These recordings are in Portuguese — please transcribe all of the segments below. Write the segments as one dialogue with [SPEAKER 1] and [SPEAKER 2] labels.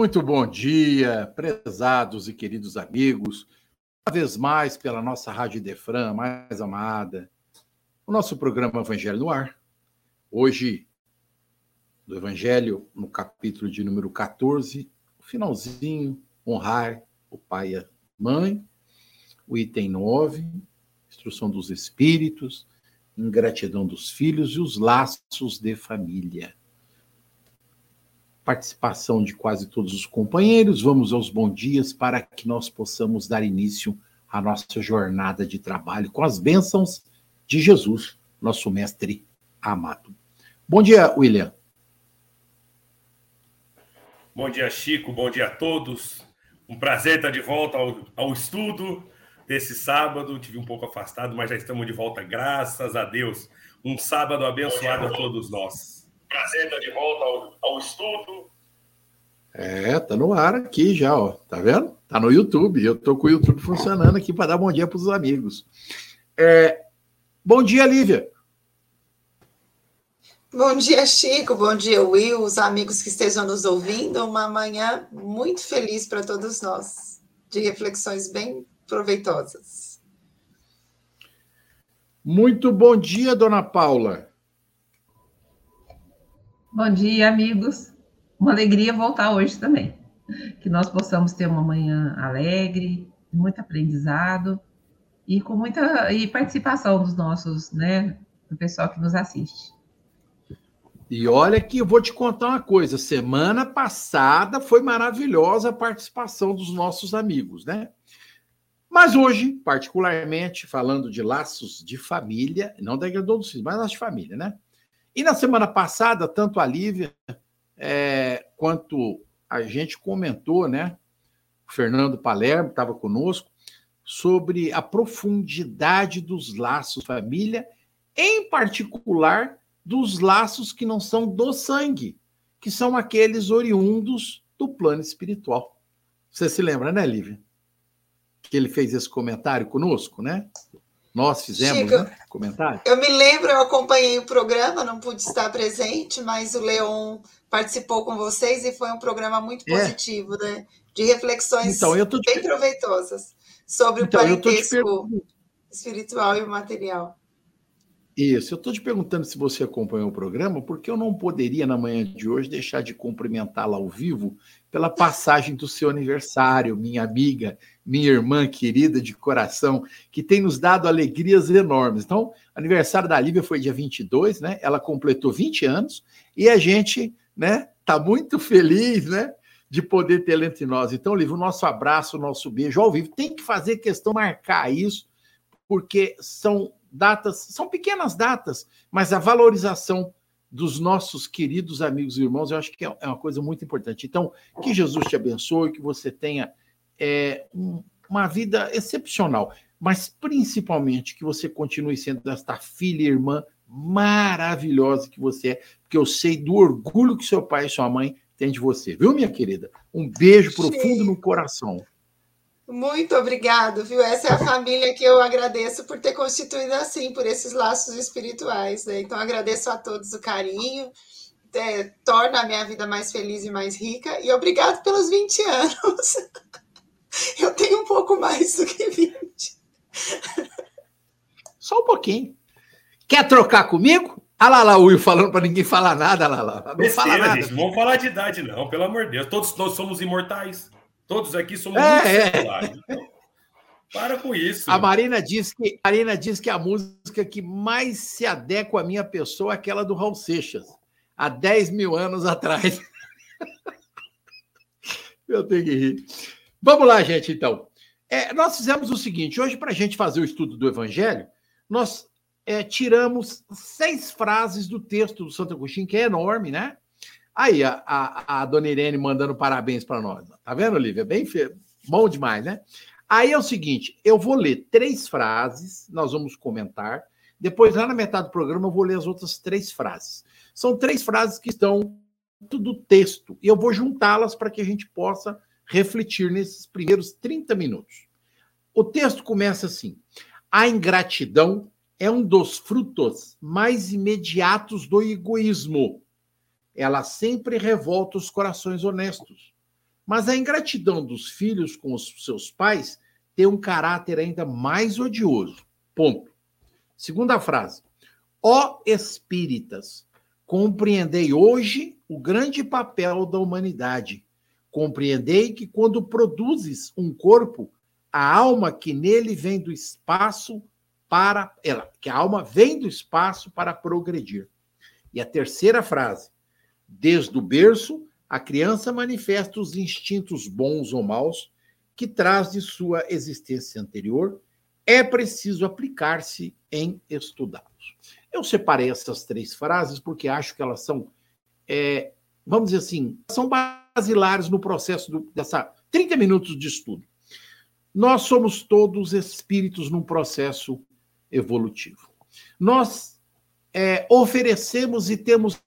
[SPEAKER 1] Muito bom dia, prezados e queridos amigos. Uma vez mais, pela nossa Rádio Defran, mais amada, o nosso programa Evangelho no Ar. Hoje, do Evangelho, no capítulo de número 14, o finalzinho, honrar o pai e a mãe. O item 9, instrução dos espíritos, ingratidão dos filhos e os laços de família participação de quase todos os companheiros. Vamos aos bons dias para que nós possamos dar início à nossa jornada de trabalho com as bênçãos de Jesus, nosso mestre amado. Bom dia, William.
[SPEAKER 2] Bom dia, Chico. Bom dia a todos. Um prazer estar de volta ao, ao estudo desse sábado. Tive um pouco afastado, mas já estamos de volta, graças a Deus. Um sábado abençoado a todos nós. Prazer estar de volta ao, ao estudo.
[SPEAKER 1] É, tá no ar aqui já, ó. Tá vendo? Tá no YouTube. Eu tô com o YouTube funcionando aqui para dar bom dia para os amigos. É, bom dia, Lívia.
[SPEAKER 3] Bom dia, Chico. Bom dia, Will, os amigos que estejam nos ouvindo. Uma manhã muito feliz para todos nós, de reflexões bem proveitosas.
[SPEAKER 1] Muito bom dia, dona Paula.
[SPEAKER 4] Bom dia, amigos. Uma alegria voltar hoje também. Que nós possamos ter uma manhã alegre, muito aprendizado e com muita e participação dos nossos, né, do pessoal que nos assiste.
[SPEAKER 1] E olha que eu vou te contar uma coisa, semana passada foi maravilhosa a participação dos nossos amigos, né? Mas hoje, particularmente, falando de laços de família, não da dos filhos, mas laços de família, né? E na semana passada, tanto a Lívia é, quanto a gente comentou, né? O Fernando Palermo estava conosco, sobre a profundidade dos laços família, em particular dos laços que não são do sangue, que são aqueles oriundos do plano espiritual. Você se lembra, né, Lívia? Que ele fez esse comentário conosco, né? Nós fizemos Chico, né? comentário.
[SPEAKER 3] Eu me lembro, eu acompanhei o programa, não pude estar presente, mas o Leon participou com vocês e foi um programa muito é. positivo, é. né? De reflexões então, bem te... proveitosas sobre então, o parentesco espiritual e material.
[SPEAKER 1] Isso, eu estou te perguntando se você acompanhou o programa, porque eu não poderia, na manhã de hoje, deixar de cumprimentá-la ao vivo pela passagem do seu aniversário, minha amiga, minha irmã querida de coração, que tem nos dado alegrias enormes. Então, aniversário da Lívia foi dia 22, né? Ela completou 20 anos e a gente, né, tá muito feliz, né, de poder tê-la entre nós. Então, Lívia, o nosso abraço, o nosso beijo ao vivo. Tem que fazer questão marcar isso, porque são datas, são pequenas datas, mas a valorização dos nossos queridos amigos e irmãos, eu acho que é, é uma coisa muito importante. Então, que Jesus te abençoe, que você tenha é, um, uma vida excepcional, mas principalmente que você continue sendo esta filha e irmã maravilhosa que você é, porque eu sei do orgulho que seu pai e sua mãe têm de você, viu, minha querida? Um beijo profundo no coração.
[SPEAKER 3] Muito obrigado, viu? Essa é a família que eu agradeço por ter constituído assim, por esses laços espirituais. Né? Então, agradeço a todos o carinho, é, torna a minha vida mais feliz e mais rica, e obrigado pelos 20 anos. Eu tenho um pouco mais do que 20.
[SPEAKER 1] Só um pouquinho. Quer trocar comigo? Ah lá, lá, o Will falando para ninguém falar nada, lá, lá.
[SPEAKER 2] Não Besteira, fala nada. Gente, não vamos falar de idade, não, pelo amor de Deus. Todos nós somos imortais. Todos aqui somos
[SPEAKER 1] é, é. Então,
[SPEAKER 2] para com isso.
[SPEAKER 1] A Marina diz que a Marina diz que a música que mais se adequa à minha pessoa é aquela do Raul Seixas, há 10 mil anos atrás. Eu tenho que rir. Vamos lá, gente, então. É, nós fizemos o seguinte: hoje, para a gente fazer o estudo do Evangelho, nós é, tiramos seis frases do texto do Santo Agostinho, que é enorme, né? Aí, a, a, a dona Irene mandando parabéns para nós. Tá vendo, Olivia? Bem bom demais, né? Aí é o seguinte: eu vou ler três frases, nós vamos comentar. Depois, lá na metade do programa, eu vou ler as outras três frases. São três frases que estão do texto, e eu vou juntá-las para que a gente possa refletir nesses primeiros 30 minutos. O texto começa assim: a ingratidão é um dos frutos mais imediatos do egoísmo. Ela sempre revolta os corações honestos. Mas a ingratidão dos filhos com os seus pais tem um caráter ainda mais odioso. Ponto. Segunda frase. Ó espíritas, compreendei hoje o grande papel da humanidade. Compreendei que quando produzes um corpo, a alma que nele vem do espaço para ela, que a alma vem do espaço para progredir. E a terceira frase: desde o berço, a criança manifesta os instintos bons ou maus que traz de sua existência anterior. É preciso aplicar-se em estudá-los. Eu separei essas três frases porque acho que elas são é, vamos dizer assim, são basilares no processo do, dessa 30 minutos de estudo. Nós somos todos espíritos num processo evolutivo. Nós é, oferecemos e temos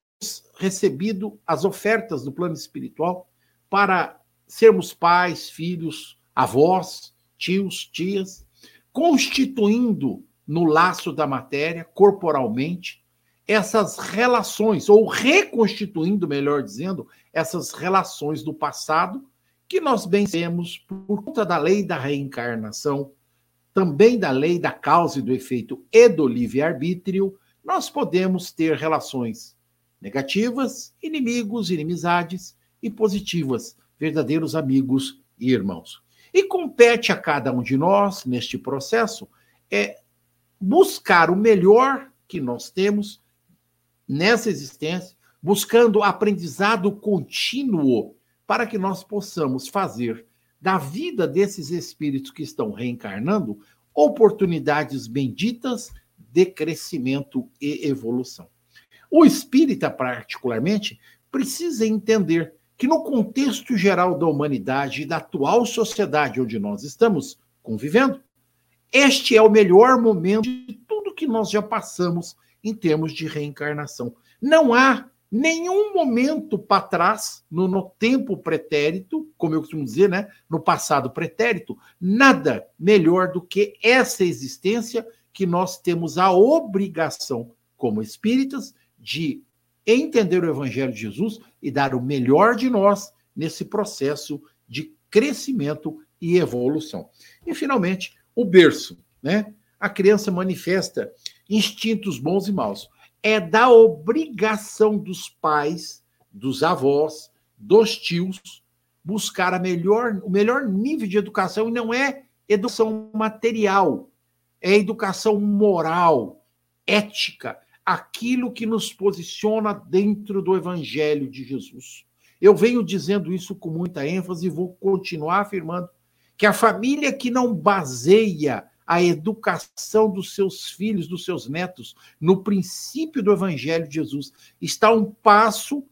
[SPEAKER 1] recebido as ofertas do plano espiritual para sermos pais, filhos, avós, tios, tias, constituindo no laço da matéria, corporalmente, essas relações, ou reconstituindo, melhor dizendo, essas relações do passado, que nós bem temos por conta da lei da reencarnação, também da lei da causa e do efeito e do livre-arbítrio, nós podemos ter relações negativas, inimigos, inimizades, e positivas, verdadeiros amigos e irmãos. E compete a cada um de nós, neste processo, é buscar o melhor que nós temos nessa existência, buscando aprendizado contínuo para que nós possamos fazer da vida desses espíritos que estão reencarnando oportunidades benditas de crescimento e evolução. O espírita, particularmente, precisa entender que, no contexto geral da humanidade e da atual sociedade onde nós estamos convivendo, este é o melhor momento de tudo que nós já passamos em termos de reencarnação. Não há nenhum momento para trás, no, no, tempo pretérito, como eu costumo dizer, né? no passado pretérito, nada melhor do que essa existência que nós temos a obrigação, como espíritas, de entender o Evangelho de Jesus e dar o melhor de nós nesse processo de crescimento e evolução. E, finalmente, o berço. Né? A criança manifesta instintos bons e maus. É da obrigação dos pais, dos avós, dos tios, buscar a melhor, o melhor nível de educação, e não é educação material, é educação moral, ética, aquilo que nos posiciona dentro do Evangelho de Jesus. Eu venho dizendo isso com muita ênfase e vou continuar afirmando que a família que não baseia a educação dos seus filhos, dos seus netos, no princípio do Evangelho de Jesus, está um passo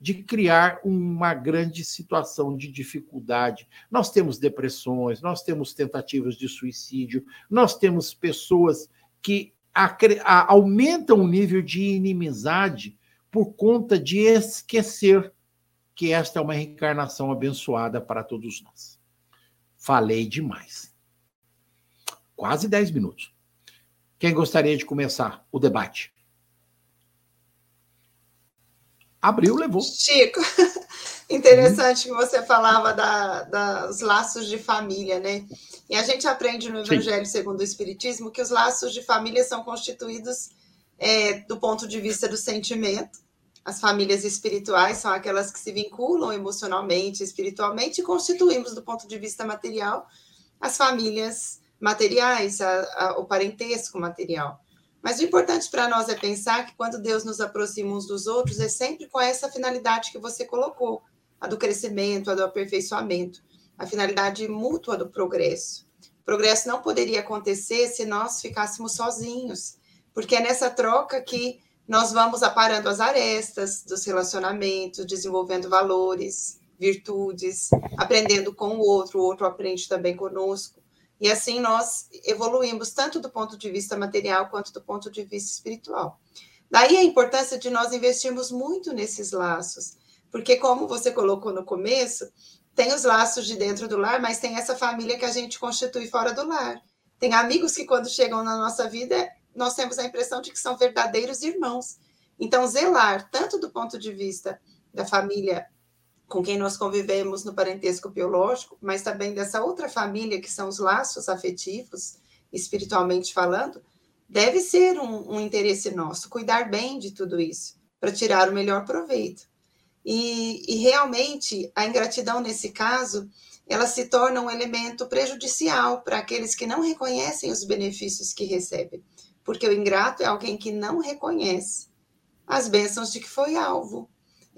[SPEAKER 1] de criar uma grande situação de dificuldade. Nós temos depressões, nós temos tentativas de suicídio, nós temos pessoas que aumentam o nível de inimizade por conta de esquecer que esta é uma reencarnação abençoada para todos nós. Falei demais quase 10 minutos. Quem gostaria de começar o debate? Abriu, levou.
[SPEAKER 3] Chico, interessante que você falava da, dos laços de família, né? E a gente aprende no Evangelho Sim. segundo o Espiritismo que os laços de família são constituídos é, do ponto de vista do sentimento. As famílias espirituais são aquelas que se vinculam emocionalmente, espiritualmente, e constituímos do ponto de vista material as famílias materiais, a, a, o parentesco material. Mas o importante para nós é pensar que quando Deus nos aproxima uns dos outros, é sempre com essa finalidade que você colocou, a do crescimento, a do aperfeiçoamento, a finalidade mútua do progresso. O progresso não poderia acontecer se nós ficássemos sozinhos, porque é nessa troca que nós vamos aparando as arestas dos relacionamentos, desenvolvendo valores, virtudes, aprendendo com o outro, o outro aprende também conosco. E assim nós evoluímos tanto do ponto de vista material quanto do ponto de vista espiritual. Daí a importância de nós investirmos muito nesses laços, porque como você colocou no começo, tem os laços de dentro do lar, mas tem essa família que a gente constitui fora do lar. Tem amigos que quando chegam na nossa vida, nós temos a impressão de que são verdadeiros irmãos. Então, zelar, tanto do ponto de vista da família com quem nós convivemos no parentesco biológico, mas também dessa outra família que são os laços afetivos, espiritualmente falando, deve ser um, um interesse nosso, cuidar bem de tudo isso, para tirar o melhor proveito. E, e, realmente a ingratidão nesse caso, ela se torna um elemento prejudicial para aqueles que não reconhecem os benefícios que recebem, porque o ingrato é alguém que não reconhece as bênçãos de que foi alvo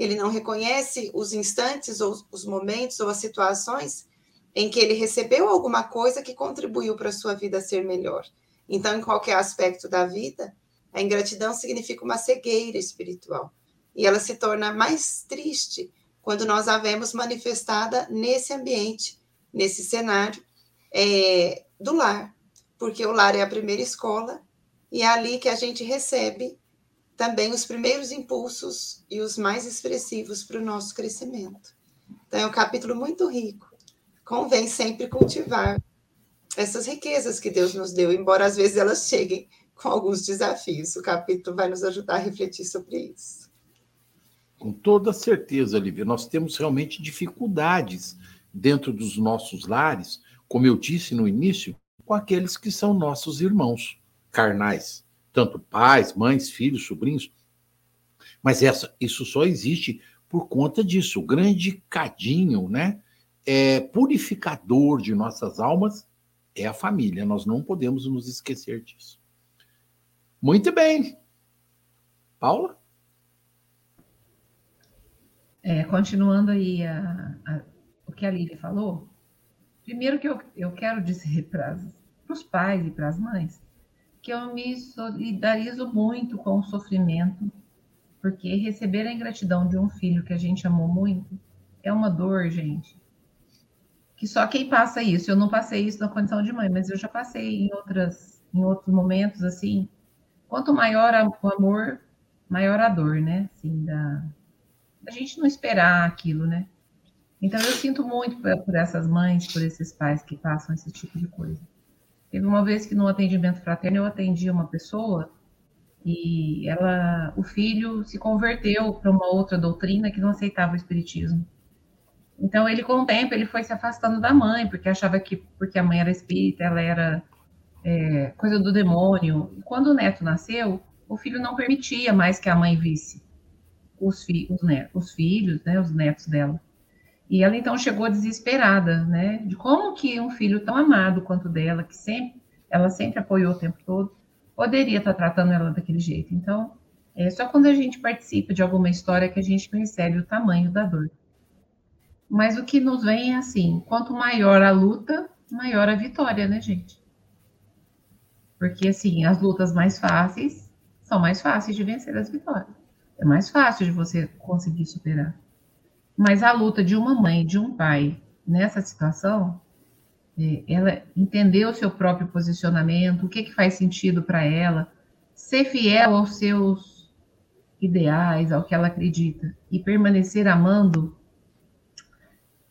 [SPEAKER 3] ele não reconhece os instantes ou os momentos ou as situações em que ele recebeu alguma coisa que contribuiu para a sua vida ser melhor. Então, em qualquer aspecto da vida, a ingratidão significa uma cegueira espiritual. E ela se torna mais triste quando nós a vemos manifestada nesse ambiente, nesse cenário é, do lar. Porque o lar é a primeira escola e é ali que a gente recebe também os primeiros impulsos e os mais expressivos para o nosso crescimento. Então, é um capítulo muito rico. Convém sempre cultivar essas riquezas que Deus nos deu, embora às vezes elas cheguem com alguns desafios. O capítulo vai nos ajudar a refletir sobre isso.
[SPEAKER 1] Com toda certeza, Lívia, nós temos realmente dificuldades dentro dos nossos lares, como eu disse no início, com aqueles que são nossos irmãos carnais tanto pais, mães, filhos, sobrinhos. Mas essa, isso só existe por conta disso. O grande cadinho, né, é purificador de nossas almas é a família. Nós não podemos nos esquecer disso. Muito bem. Paula?
[SPEAKER 4] É, continuando aí a, a, o que a Lívia falou, primeiro que eu, eu quero dizer para os pais e para as mães que eu me solidarizo muito com o sofrimento, porque receber a ingratidão de um filho que a gente amou muito é uma dor, gente. Que só quem passa isso, eu não passei isso na condição de mãe, mas eu já passei em outras em outros momentos assim. Quanto maior o amor, maior a dor, né? Assim, da, a gente não esperar aquilo, né? Então eu sinto muito por, essas mães, por esses pais que passam esse tipo de coisa. Teve uma vez que no atendimento fraterno eu atendi uma pessoa e ela, o filho se converteu para uma outra doutrina que não aceitava o espiritismo. Então ele com o tempo ele foi se afastando da mãe porque achava que porque a mãe era espírita ela era é, coisa do demônio. E quando o neto nasceu, o filho não permitia mais que a mãe visse os, fi os, os filhos, né, os netos dela. E ela então chegou desesperada, né? De como que um filho tão amado quanto dela, que sempre ela sempre apoiou o tempo todo, poderia estar tratando ela daquele jeito. Então, é só quando a gente participa de alguma história que a gente percebe o tamanho da dor. Mas o que nos vem é assim: quanto maior a luta, maior a vitória, né, gente? Porque assim, as lutas mais fáceis são mais fáceis de vencer as vitórias. É mais fácil de você conseguir superar. Mas a luta de uma mãe, de um pai, nessa situação, é, ela entender o seu próprio posicionamento, o que, que faz sentido para ela, ser fiel aos seus ideais, ao que ela acredita, e permanecer amando,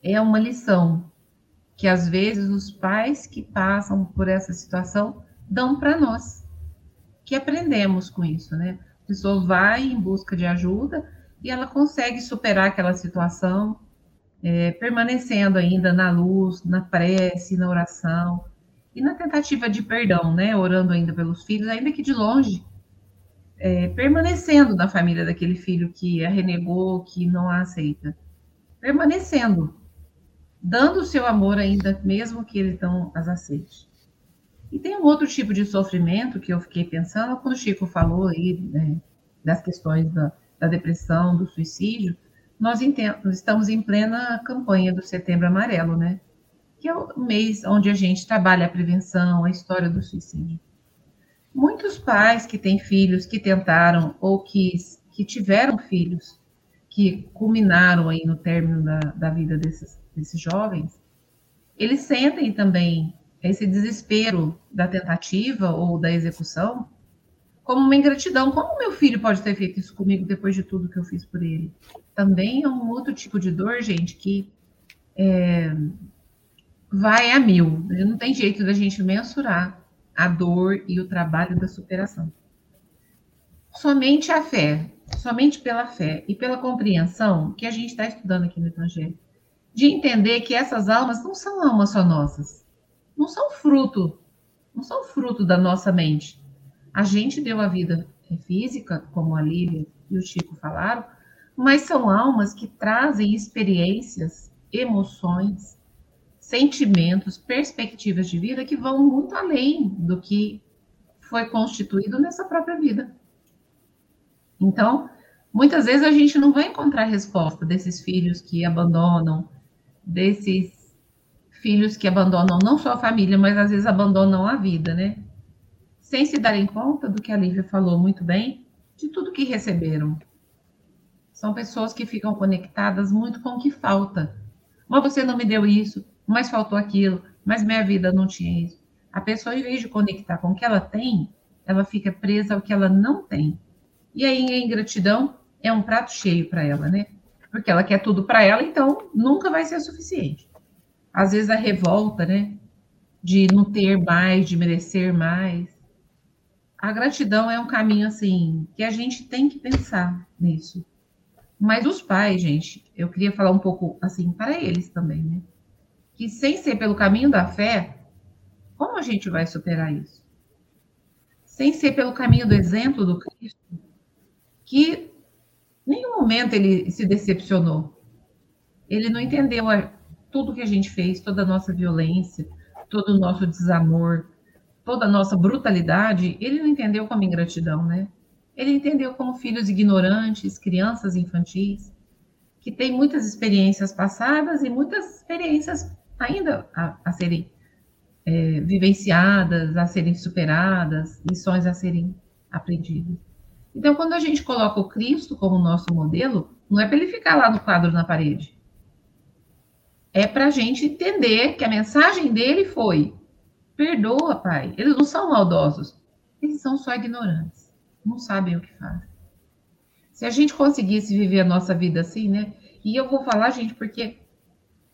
[SPEAKER 4] é uma lição que às vezes os pais que passam por essa situação dão para nós, que aprendemos com isso, né? Pessoa vai em busca de ajuda, e ela consegue superar aquela situação, é, permanecendo ainda na luz, na prece, na oração e na tentativa de perdão, né? Orando ainda pelos filhos, ainda que de longe, é, permanecendo na família daquele filho que a renegou, que não a aceita, permanecendo, dando o seu amor ainda, mesmo que ele não as aceite. E tem um outro tipo de sofrimento que eu fiquei pensando quando o Chico falou aí né, das questões da, da depressão, do suicídio, nós estamos em plena campanha do Setembro Amarelo, né? Que é o mês onde a gente trabalha a prevenção, a história do suicídio. Muitos pais que têm filhos que tentaram ou que, que tiveram filhos que culminaram aí no término da, da vida desses, desses jovens, eles sentem também esse desespero da tentativa ou da execução como uma ingratidão. Como meu filho pode ter feito isso comigo depois de tudo que eu fiz por ele? Também é um outro tipo de dor, gente, que é, vai a mil. Não tem jeito da gente mensurar a dor e o trabalho da superação. Somente a fé, somente pela fé e pela compreensão que a gente está estudando aqui no Evangelho, de entender que essas almas não são almas só nossas, não são fruto, não são fruto da nossa mente. A gente deu a vida física, como a Lívia e o Chico falaram, mas são almas que trazem experiências, emoções, sentimentos, perspectivas de vida que vão muito além do que foi constituído nessa própria vida. Então, muitas vezes a gente não vai encontrar resposta desses filhos que abandonam, desses filhos que abandonam não só a família, mas às vezes abandonam a vida, né? Sem se darem conta do que a Lívia falou muito bem, de tudo que receberam. São pessoas que ficam conectadas muito com o que falta. Mas você não me deu isso, mas faltou aquilo, mas minha vida não tinha isso. A pessoa, em vez de conectar com o que ela tem, ela fica presa ao que ela não tem. E aí a ingratidão é um prato cheio para ela, né? Porque ela quer tudo para ela, então nunca vai ser suficiente. Às vezes a revolta, né? De não ter mais, de merecer mais. A gratidão é um caminho assim que a gente tem que pensar nisso. Mas os pais, gente, eu queria falar um pouco assim para eles também, né? que sem ser pelo caminho da fé, como a gente vai superar isso? Sem ser pelo caminho do exemplo do Cristo, que em nenhum momento ele se decepcionou. Ele não entendeu tudo que a gente fez, toda a nossa violência, todo o nosso desamor, toda a nossa brutalidade, ele não entendeu como ingratidão, né? Ele entendeu como filhos ignorantes, crianças infantis, que têm muitas experiências passadas e muitas experiências ainda a, a serem é, vivenciadas, a serem superadas, lições a serem aprendidas. Então, quando a gente coloca o Cristo como nosso modelo, não é para ele ficar lá no quadro na parede. É para a gente entender que a mensagem dele foi: perdoa, Pai. Eles não são maldosos, eles são só ignorantes, não sabem o que fazem. Se a gente conseguisse viver a nossa vida assim, né? E eu vou falar, gente, porque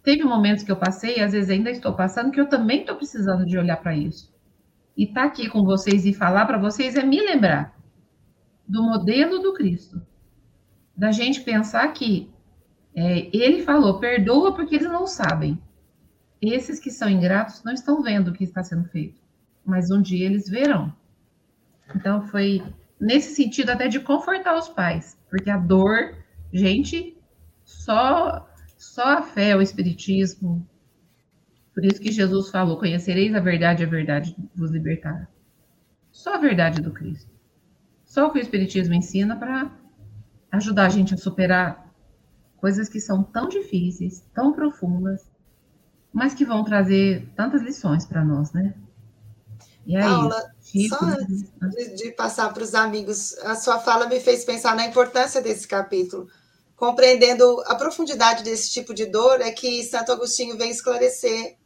[SPEAKER 4] Teve momentos que eu passei, às vezes ainda estou passando, que eu também estou precisando de olhar para isso. E estar tá aqui com vocês e falar para vocês é me lembrar do modelo do Cristo. Da gente pensar que é, ele falou, perdoa porque eles não sabem. Esses que são ingratos não estão vendo o que está sendo feito, mas um dia eles verão. Então foi nesse sentido até de confortar os pais, porque a dor, gente, só só a fé, o espiritismo. Por isso que Jesus falou: conhecereis a verdade, a verdade vos libertará. Só a verdade do Cristo. Só o que o espiritismo ensina para ajudar a gente a superar coisas que são tão difíceis, tão profundas, mas que vão trazer tantas lições para nós, né?
[SPEAKER 3] E aí, Paula, só antes de, de passar para os amigos, a sua fala me fez pensar na importância desse capítulo compreendendo a profundidade desse tipo de dor, é que Santo Agostinho vem esclarecer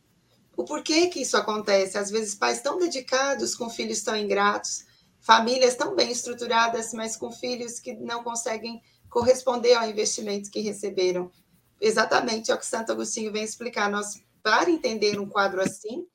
[SPEAKER 3] o porquê que isso acontece. Às vezes, pais tão dedicados com filhos tão ingratos, famílias tão bem estruturadas, mas com filhos que não conseguem corresponder ao investimento que receberam. Exatamente é o que Santo Agostinho vem explicar. Nós, para entender um quadro assim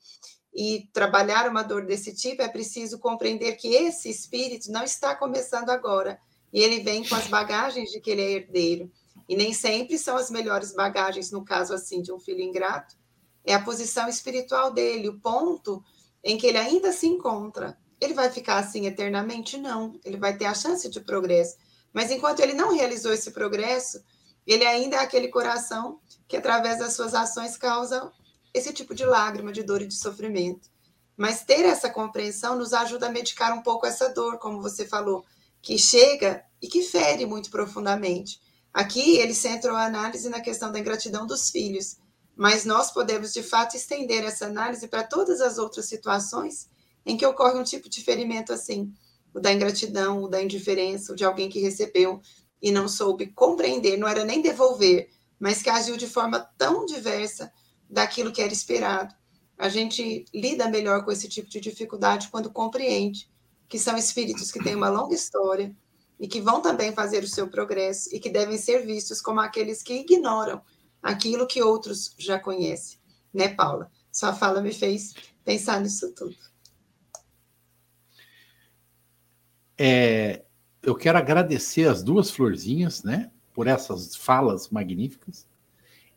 [SPEAKER 3] e trabalhar uma dor desse tipo, é preciso compreender que esse espírito não está começando agora e ele vem com as bagagens de que ele é herdeiro. E nem sempre são as melhores bagagens, no caso assim de um filho ingrato, é a posição espiritual dele, o ponto em que ele ainda se encontra. Ele vai ficar assim eternamente? Não. Ele vai ter a chance de progresso. Mas enquanto ele não realizou esse progresso, ele ainda é aquele coração que, através das suas ações, causa esse tipo de lágrima, de dor e de sofrimento. Mas ter essa compreensão nos ajuda a medicar um pouco essa dor, como você falou, que chega e que fere muito profundamente. Aqui ele centrou a análise na questão da ingratidão dos filhos, mas nós podemos de fato estender essa análise para todas as outras situações em que ocorre um tipo de ferimento assim, o da ingratidão, o da indiferença, o de alguém que recebeu e não soube compreender, não era nem devolver, mas que agiu de forma tão diversa daquilo que era esperado. A gente lida melhor com esse tipo de dificuldade quando compreende que são espíritos que têm uma longa história e que vão também fazer o seu progresso e que devem ser vistos como aqueles que ignoram aquilo que outros já conhecem. Né, Paula? Sua fala me fez pensar nisso tudo.
[SPEAKER 1] É, eu quero agradecer as duas florzinhas, né, por essas falas magníficas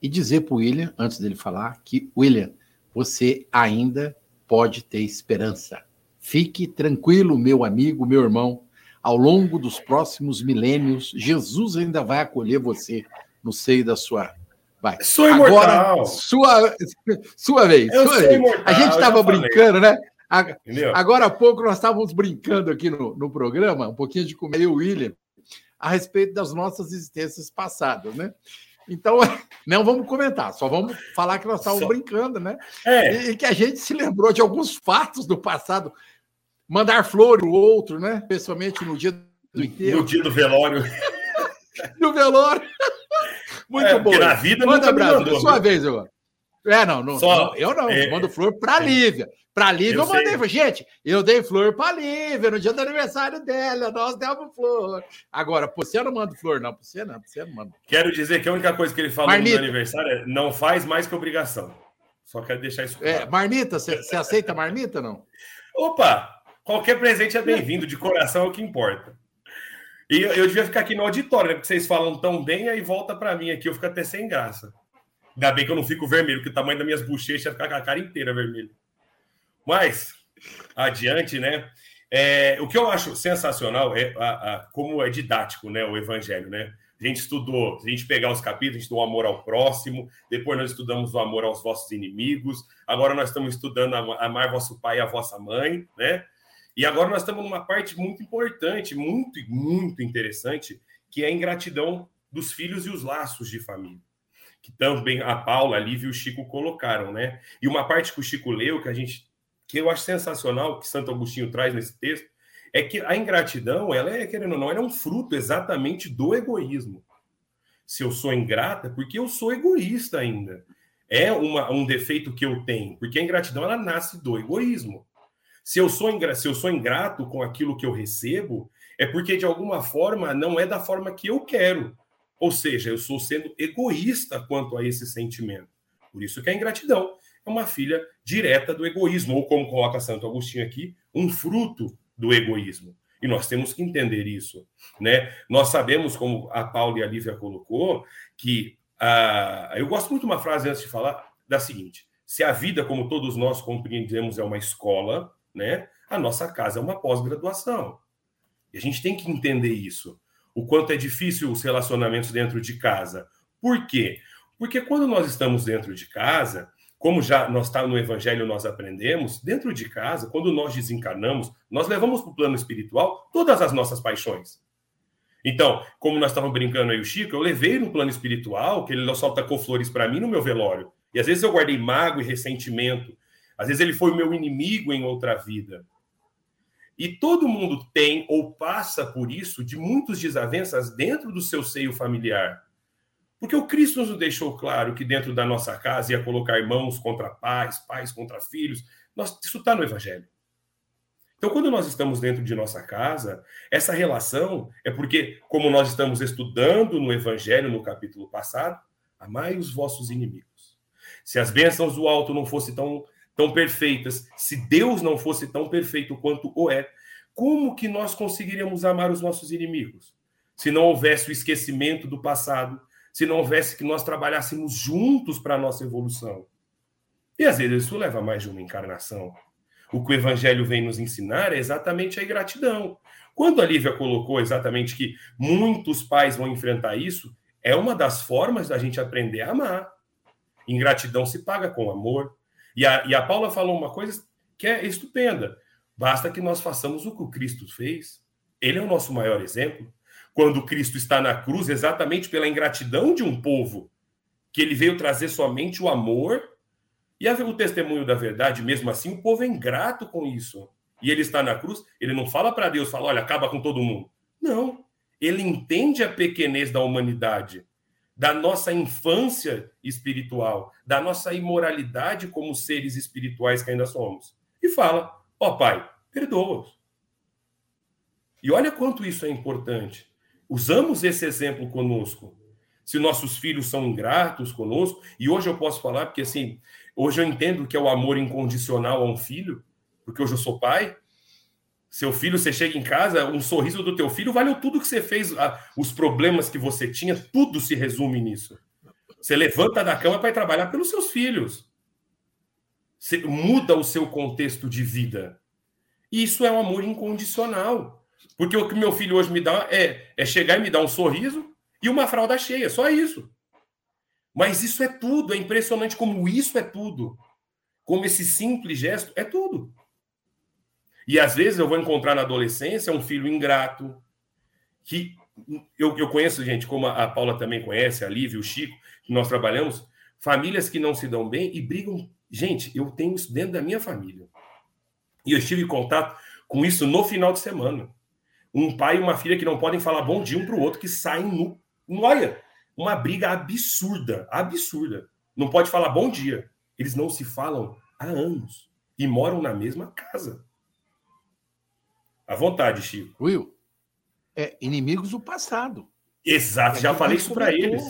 [SPEAKER 1] e dizer para o William, antes dele falar, que William, você ainda pode ter esperança. Fique tranquilo, meu amigo, meu irmão. Ao longo dos próximos milênios, Jesus ainda vai acolher você no seio da sua. Vai.
[SPEAKER 2] Sou imortal. Agora,
[SPEAKER 1] sua, sua vez. Sua vez.
[SPEAKER 2] imortal.
[SPEAKER 1] A gente estava brincando, né?
[SPEAKER 2] Entendeu?
[SPEAKER 1] Agora há pouco nós estávamos brincando aqui no, no programa, um pouquinho de comer, e o William, a respeito das nossas existências passadas, né? Então, não vamos comentar, só vamos falar que nós estávamos só... brincando, né?
[SPEAKER 2] É.
[SPEAKER 1] E, e, que a gente se lembrou de alguns fatos do passado. Mandar flor o outro, né? Principalmente no dia do
[SPEAKER 2] enterro. No dia do velório.
[SPEAKER 1] no velório. Muito
[SPEAKER 2] é,
[SPEAKER 1] bom.
[SPEAKER 2] Na vida
[SPEAKER 1] Manda abraço. Sua vez agora. É, não, não,
[SPEAKER 2] Só,
[SPEAKER 1] não eu não.
[SPEAKER 2] é,
[SPEAKER 1] mando flor para Lívia. Para Lívia eu,
[SPEAKER 2] Eu
[SPEAKER 1] mandei.
[SPEAKER 2] sei.
[SPEAKER 1] Gente, eu dei flor para Lívia no dia do aniversário dela. Nós demos flor. Agora, pra você não mando flor, não. Pra você não, pra você não manda.
[SPEAKER 2] Quero dizer que a única coisa que ele falou
[SPEAKER 1] Marmita.
[SPEAKER 2] no aniversário é não faz mais que obrigação. Só quero deixar isso
[SPEAKER 1] É,
[SPEAKER 2] claro.
[SPEAKER 1] marmita, você aceita marmita não?
[SPEAKER 2] Opa! Qualquer presente é bem-vindo, de coração é o que importa. E eu, eu devia ficar aqui no auditório, né? Porque vocês falam tão bem, aí volta para mim aqui, eu fico até sem graça. Ainda bem que eu não fico vermelho, porque o tamanho das minhas bochechas ia ficar com a cara inteira vermelha. Mas, adiante, né? É, o que eu acho sensacional é a, a- como é didático né, o evangelho, né? A gente estudou, a gente pegar os capítulos, a gente o amor ao próximo, depois nós estudamos o amor aos vossos inimigos, agora nós estamos estudando ama- amar vosso pai e a vossa mãe, né? E agora nós estamos numa parte muito importante, muito, muito interessante, que é a ingratidão dos filhos e os laços de família. Que também a Paula, a Lívia e o Chico colocaram, né? E uma parte que o Chico leu, que a gente que eu acho sensacional, que Santo Agostinho traz nesse texto, é que a ingratidão, ela é, querendo ou não, é um fruto exatamente do egoísmo. Se eu sou ingrata, é porque eu sou egoísta ainda. É uma, um defeito que eu tenho, porque a ingratidão ela nasce do egoísmo. Se eu, sou ingra, se eu sou ingrato com aquilo que eu recebo, é porque de alguma forma não é da forma que eu quero. Ou seja, eu estou sendo egoísta quanto a esse sentimento. Por isso que a ingratidão é uma filha direta do egoísmo, ou como coloca Santo Agostinho aqui, um fruto do egoísmo. E nós temos que entender isso, né? Nós sabemos, como a Paula e a Lívia colocou, que ah, eu gosto muito de uma frase antes de falar da seguinte: se a vida, como todos nós compreendemos, é uma escola, né? A nossa casa é uma pós-graduação. E a gente tem que entender isso. O quanto é difícil os relacionamentos dentro de casa. Por quê? Porque quando nós estamos dentro de casa, como já nós está no Evangelho, nós aprendemos, dentro de casa, quando nós desencarnamos, nós levamos para o plano espiritual todas as nossas paixões. Então, como nós estávamos brincando aí, o Chico, eu levei no plano espiritual, que ele só tacou flores para mim no meu velório. E às vezes eu guardei mágoa e ressentimento. Às vezes ele foi o meu inimigo em outra vida. E todo mundo tem ou passa por isso de muitas desavenças dentro do seu seio familiar. Porque o Cristo nos deixou claro que dentro da nossa casa ia colocar irmãos contra pais, pais contra filhos. Nós, isso está no Evangelho. Então, quando nós estamos dentro de nossa casa, essa relação é porque, como nós estamos estudando no Evangelho no capítulo passado, amai os vossos inimigos. Se as bênçãos do alto não fossem tão, tão perfeitas, se Deus não fosse tão perfeito quanto o é, como que nós conseguiríamos amar os nossos inimigos? Se não houvesse o esquecimento do passado, se não houvesse que nós trabalhássemos juntos para a nossa evolução. E às vezes isso leva mais de uma encarnação. O que o Evangelho vem nos ensinar é exatamente a ingratidão. Quando a Lívia colocou exatamente que muitos pais vão enfrentar isso, é uma das formas da gente aprender a amar. Ingratidão se paga com amor. E a, e a Paula falou uma coisa que é estupenda. Basta que nós façamos o que o Cristo fez. Ele é o nosso maior exemplo quando Cristo está na cruz, exatamente pela ingratidão de um povo, que ele veio trazer somente o amor e o testemunho da verdade, mesmo assim, o povo é ingrato com isso. e ele está na cruz, ele não fala para Deus, fala, olha, acaba com todo mundo. Não. Ele entende a pequenez da humanidade, da nossa infância espiritual, da nossa imoralidade como seres espirituais que ainda somos. E fala: Ó oh, Pai, perdoa-os. E olha quanto isso é importante. Usamos esse exemplo conosco. Se nossos filhos são ingratos conosco, e hoje eu posso falar, porque assim, hoje eu entendo que é o amor incondicional a um filho, porque hoje eu sou pai. Seu filho, você chega em casa, um sorriso do teu filho valeu tudo que você fez, os problemas que você tinha, tudo se resume nisso. Você levanta da cama para ir trabalhar pelos seus filhos. Você muda o seu contexto de vida. E isso é um amor incondicional. Porque o que meu filho hoje me dá é, é chegar e me dar um sorriso e uma fralda cheia, só isso. Mas isso é tudo, é impressionante como isso é tudo. Como esse simples gesto é tudo. E às vezes eu vou encontrar na adolescência um filho ingrato, que eu, eu conheço, gente, como a Paula também conhece, a Lívia, o Chico, que nós trabalhamos, famílias que não se dão bem e brigam. Gente, eu tenho isso dentro da minha família. E eu estive em contato com isso no final de semana um pai e uma filha que não podem falar bom dia um para o outro, que saem no. Olha, uma briga absurda, absurda. Não pode falar bom dia. Eles não se falam há anos e moram na mesma casa. À vontade, Chico.
[SPEAKER 1] Will, é inimigos do passado.
[SPEAKER 2] Exato, é já falei isso para eles.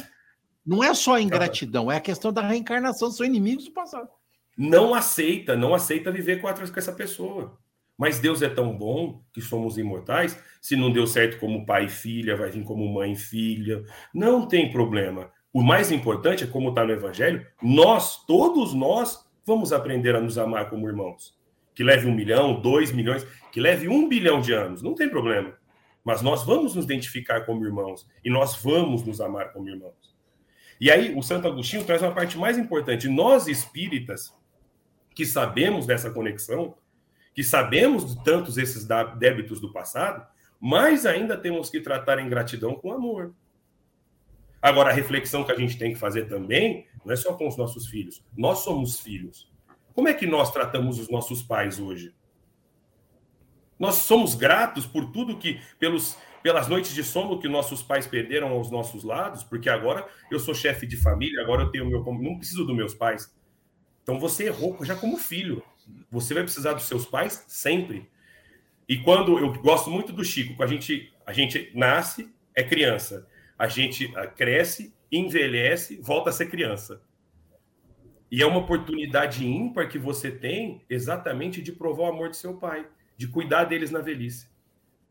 [SPEAKER 1] Não é só ingratidão, é a questão da reencarnação, são inimigos do passado.
[SPEAKER 2] Não aceita, não aceita viver com essa pessoa. Mas Deus é tão bom que somos imortais. Se não deu certo como pai e filha, vai vir como mãe e filha. Não tem problema. O mais importante é, como está no Evangelho, nós, todos nós, vamos aprender a nos amar como irmãos. Que leve um milhão, dois milhões, que leve um bilhão de anos, não tem problema. Mas nós vamos nos identificar como irmãos e nós vamos nos amar como irmãos. E aí, o Santo Agostinho traz uma parte mais importante. Nós espíritas, que sabemos dessa conexão, que sabemos de tantos esses débitos do passado, mais ainda temos que tratar a ingratidão com amor. Agora, a reflexão que a gente tem que fazer também não é só com os nossos filhos. Nós somos filhos. Como é que nós tratamos os nossos pais hoje? Nós somos gratos por tudo que, pelos, pelas noites de sono que nossos pais perderam aos nossos lados, porque agora eu sou chefe de família, agora eu tenho meu. Não preciso dos meus pais. Então você errou já como filho. Você vai precisar dos seus pais sempre. E quando eu gosto muito do Chico, a gente a gente nasce é criança, a gente ah, cresce, envelhece, volta a ser criança. E é uma oportunidade ímpar que você tem exatamente de provar o amor de seu pai, de cuidar deles na velhice.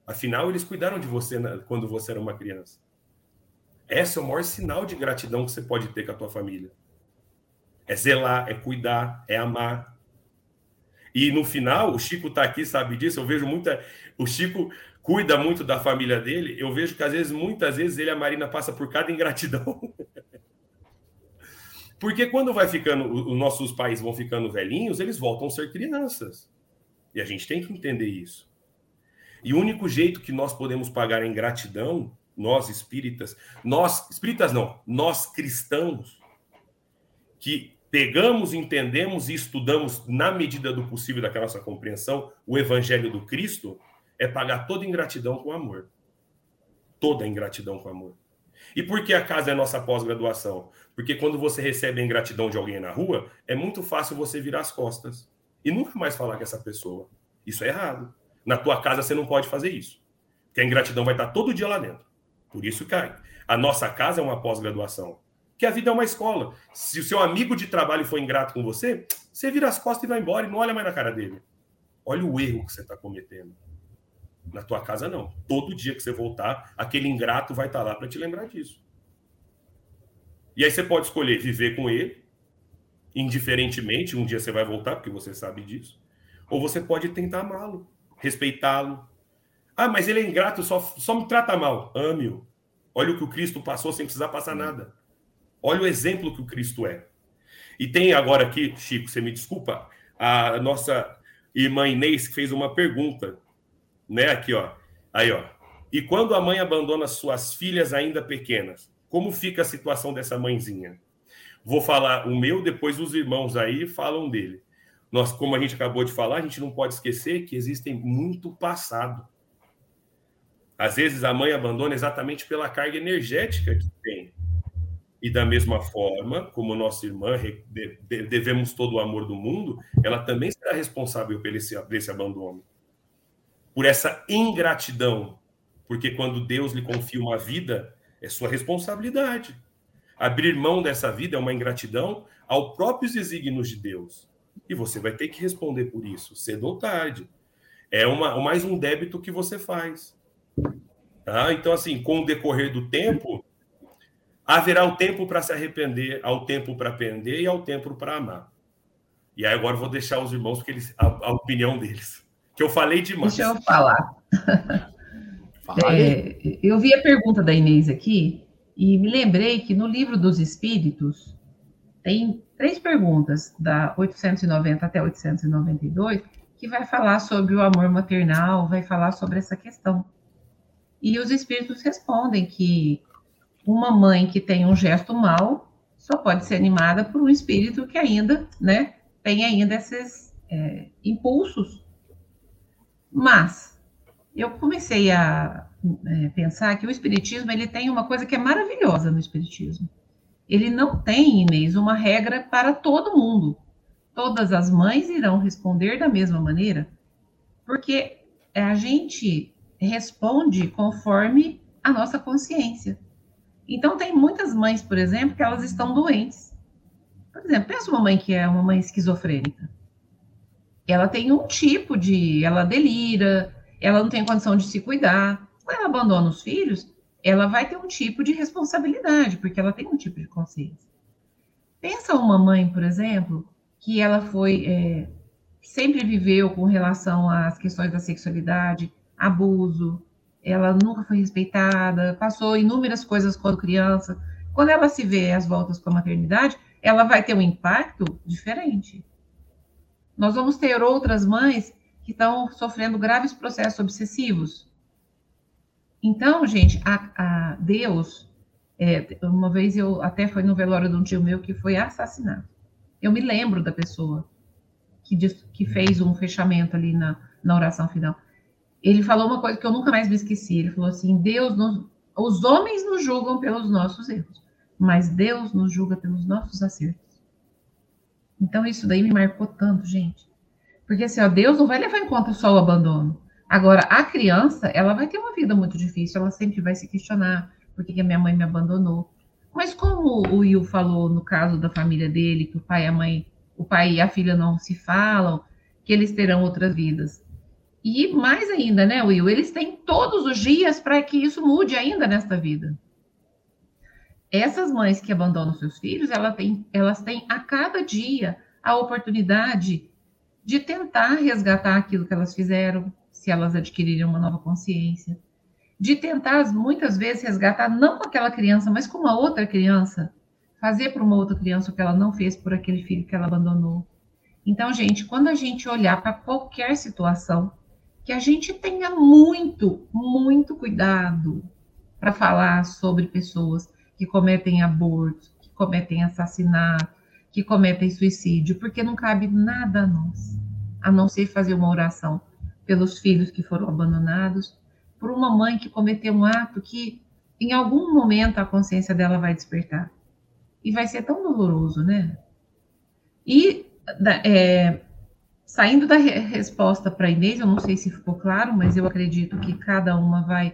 [SPEAKER 2] Afinal, eles cuidaram de você quando você era uma criança. Esse é o maior sinal de gratidão que você pode ter com a tua família. É zelar, é cuidar, é amar. E no final, o Chico está aqui, sabe disso. Eu vejo muita. O Chico cuida muito da família dele. Eu vejo que às vezes, muitas vezes, ele e a Marina passa por cada ingratidão. Porque quando vai ficando, os nossos pais vão ficando velhinhos, eles voltam a ser crianças. E a gente tem que entender isso. E o único jeito que nós podemos pagar a ingratidão, nós espíritas, nós, espíritas não, nós cristãos, que pegamos, entendemos e estudamos, na medida do possível daquela nossa compreensão, o evangelho do Cristo, é pagar toda ingratidão com amor. Toda ingratidão com amor. E por que a casa é nossa pós-graduação? Porque quando você recebe a ingratidão de alguém na rua, é muito fácil você virar as costas e nunca mais falar com essa pessoa. Isso é errado. Na tua casa você não pode fazer isso. Porque a ingratidão vai estar todo dia lá dentro. Por isso cai. A nossa casa é uma pós-graduação que a vida é uma escola. Se o seu amigo de trabalho for ingrato com você, você vira as costas e vai embora e não olha mais na cara dele. Olha o erro que você está cometendo. Na tua casa, não. Todo dia que você voltar, aquele ingrato vai estar tá lá para te lembrar disso. E aí você pode escolher viver com ele, indiferentemente, um dia você vai voltar, porque você sabe disso. Ou você pode tentar amá-lo, respeitá-lo. Ah, mas ele é ingrato, só, só me trata mal. Ame-o. Olha o que o Cristo passou sem precisar passar nada. Olha o exemplo que o Cristo é. E tem agora aqui, Chico, você me desculpa, a nossa irmã Inês que fez uma pergunta, né? Aqui, ó. Aí, ó. E quando a mãe abandona suas filhas ainda pequenas, como fica a situação dessa mãezinha? Vou falar o meu, depois os irmãos aí falam dele. nós, como a gente acabou de falar, a gente não pode esquecer que existem muito passado. Às vezes a mãe abandona exatamente pela carga energética que tem. E da mesma forma, como nossa irmã devemos todo o amor do mundo, ela também será responsável por esse, por esse abandono. Por essa ingratidão. Porque quando Deus lhe confia uma vida, é sua responsabilidade. Abrir mão dessa vida é uma ingratidão aos próprios desígnios de Deus. E você vai ter que responder por isso, cedo ou tarde. É uma, mais um débito que você faz. Tá? Então, assim, com o decorrer do tempo, haverá o tempo para se arrepender, ao tempo para aprender e ao tempo para amar. E aí agora eu vou deixar os irmãos porque eles, a, a opinião deles. Que eu falei demais.
[SPEAKER 4] Deixa eu falar. É, eu vi a pergunta da Inês aqui e me lembrei que no livro dos Espíritos tem três perguntas, da 890 até 892, que vai falar sobre o amor maternal, vai falar sobre essa questão. E os Espíritos respondem que uma mãe que tem um gesto mal só pode ser animada por um espírito que ainda, né, tem ainda esses é, impulsos. Mas eu comecei a é, pensar que o espiritismo ele tem uma coisa que é maravilhosa no espiritismo. Ele não tem, Inês, uma regra para todo mundo. Todas as mães irão responder da mesma maneira, porque a gente responde conforme a nossa consciência. Então, tem muitas mães, por exemplo, que elas estão doentes. Por exemplo, pensa uma mãe que é uma mãe esquizofrênica. Ela tem um tipo de. Ela delira, ela não tem condição de se cuidar. Quando ela abandona os filhos, ela vai ter um tipo de responsabilidade, porque ela tem um tipo de consciência. Pensa uma mãe, por exemplo, que ela foi. É, sempre viveu com relação às questões da sexualidade, abuso, ela nunca foi respeitada, passou inúmeras coisas quando criança. Quando ela se vê às voltas com a maternidade, ela vai ter um impacto diferente. Nós vamos ter outras mães que estão sofrendo graves processos obsessivos. Então, gente, a, a Deus, é, uma vez eu até foi no velório de um tio meu que foi assassinado. Eu me lembro da pessoa que, diz, que fez um fechamento ali na, na oração final ele falou uma coisa que eu nunca mais me esqueci. Ele falou assim: Deus, nos, os homens nos julgam pelos nossos erros, mas Deus nos julga pelos nossos acertos. Então isso daí me marcou tanto, gente. Porque assim, ó, Deus não vai levar em conta só o abandono. Agora, a criança, ela vai ter uma vida muito difícil, ela sempre vai se questionar por que, que a minha mãe me abandonou. Mas como o Will falou no caso da família dele, que o pai e a mãe, o pai e a filha não se falam, que eles terão outras vidas. E mais ainda, né, Will? Eles têm todos os dias para que isso mude ainda nesta vida. Essas mães que abandonam seus filhos, elas têm, elas têm a cada dia a oportunidade de tentar resgatar aquilo que elas fizeram, se elas adquirirem uma nova consciência, de tentar muitas vezes resgatar não com aquela criança, mas com uma outra criança, fazer para uma outra criança o que ela não fez por aquele filho que ela abandonou. Então, gente, quando a gente olhar para qualquer situação, que a gente tenha muito, muito cuidado para falar sobre pessoas que cometem aborto, que cometem assassinato, que cometem suicídio, porque não cabe nada a nós, a não ser fazer uma oração pelos filhos que foram abandonados, por uma mãe que cometeu um ato que em algum momento a consciência dela vai despertar. E vai ser tão doloroso, né? E é, Saindo da re resposta para a Inês, eu não sei se ficou claro, mas eu acredito que cada uma vai,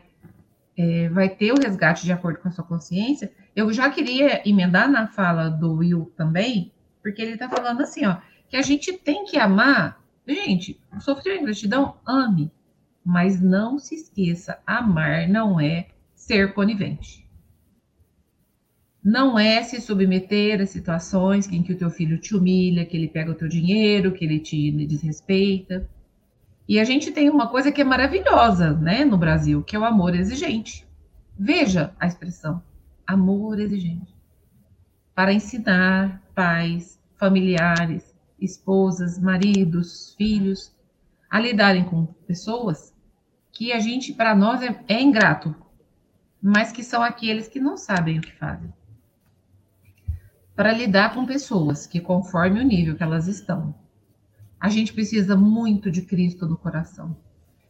[SPEAKER 4] é, vai ter o resgate de acordo com a sua consciência. Eu já queria emendar na fala do Will também, porque ele está falando assim, ó, que a gente tem que amar. Gente, sofrer ingratidão, ame, mas não se esqueça, amar não é ser conivente não é se submeter a situações em que o teu filho te humilha, que ele pega o teu dinheiro, que ele te desrespeita. E a gente tem uma coisa que é maravilhosa, né, no Brasil, que é o amor exigente. Veja a expressão, amor exigente. Para ensinar pais, familiares, esposas, maridos, filhos a lidarem com pessoas que a gente, para nós, é, é ingrato, mas que são aqueles que não sabem o que fazem para lidar com pessoas que, conforme o nível que elas estão, A gente precisa muito de Cristo no coração.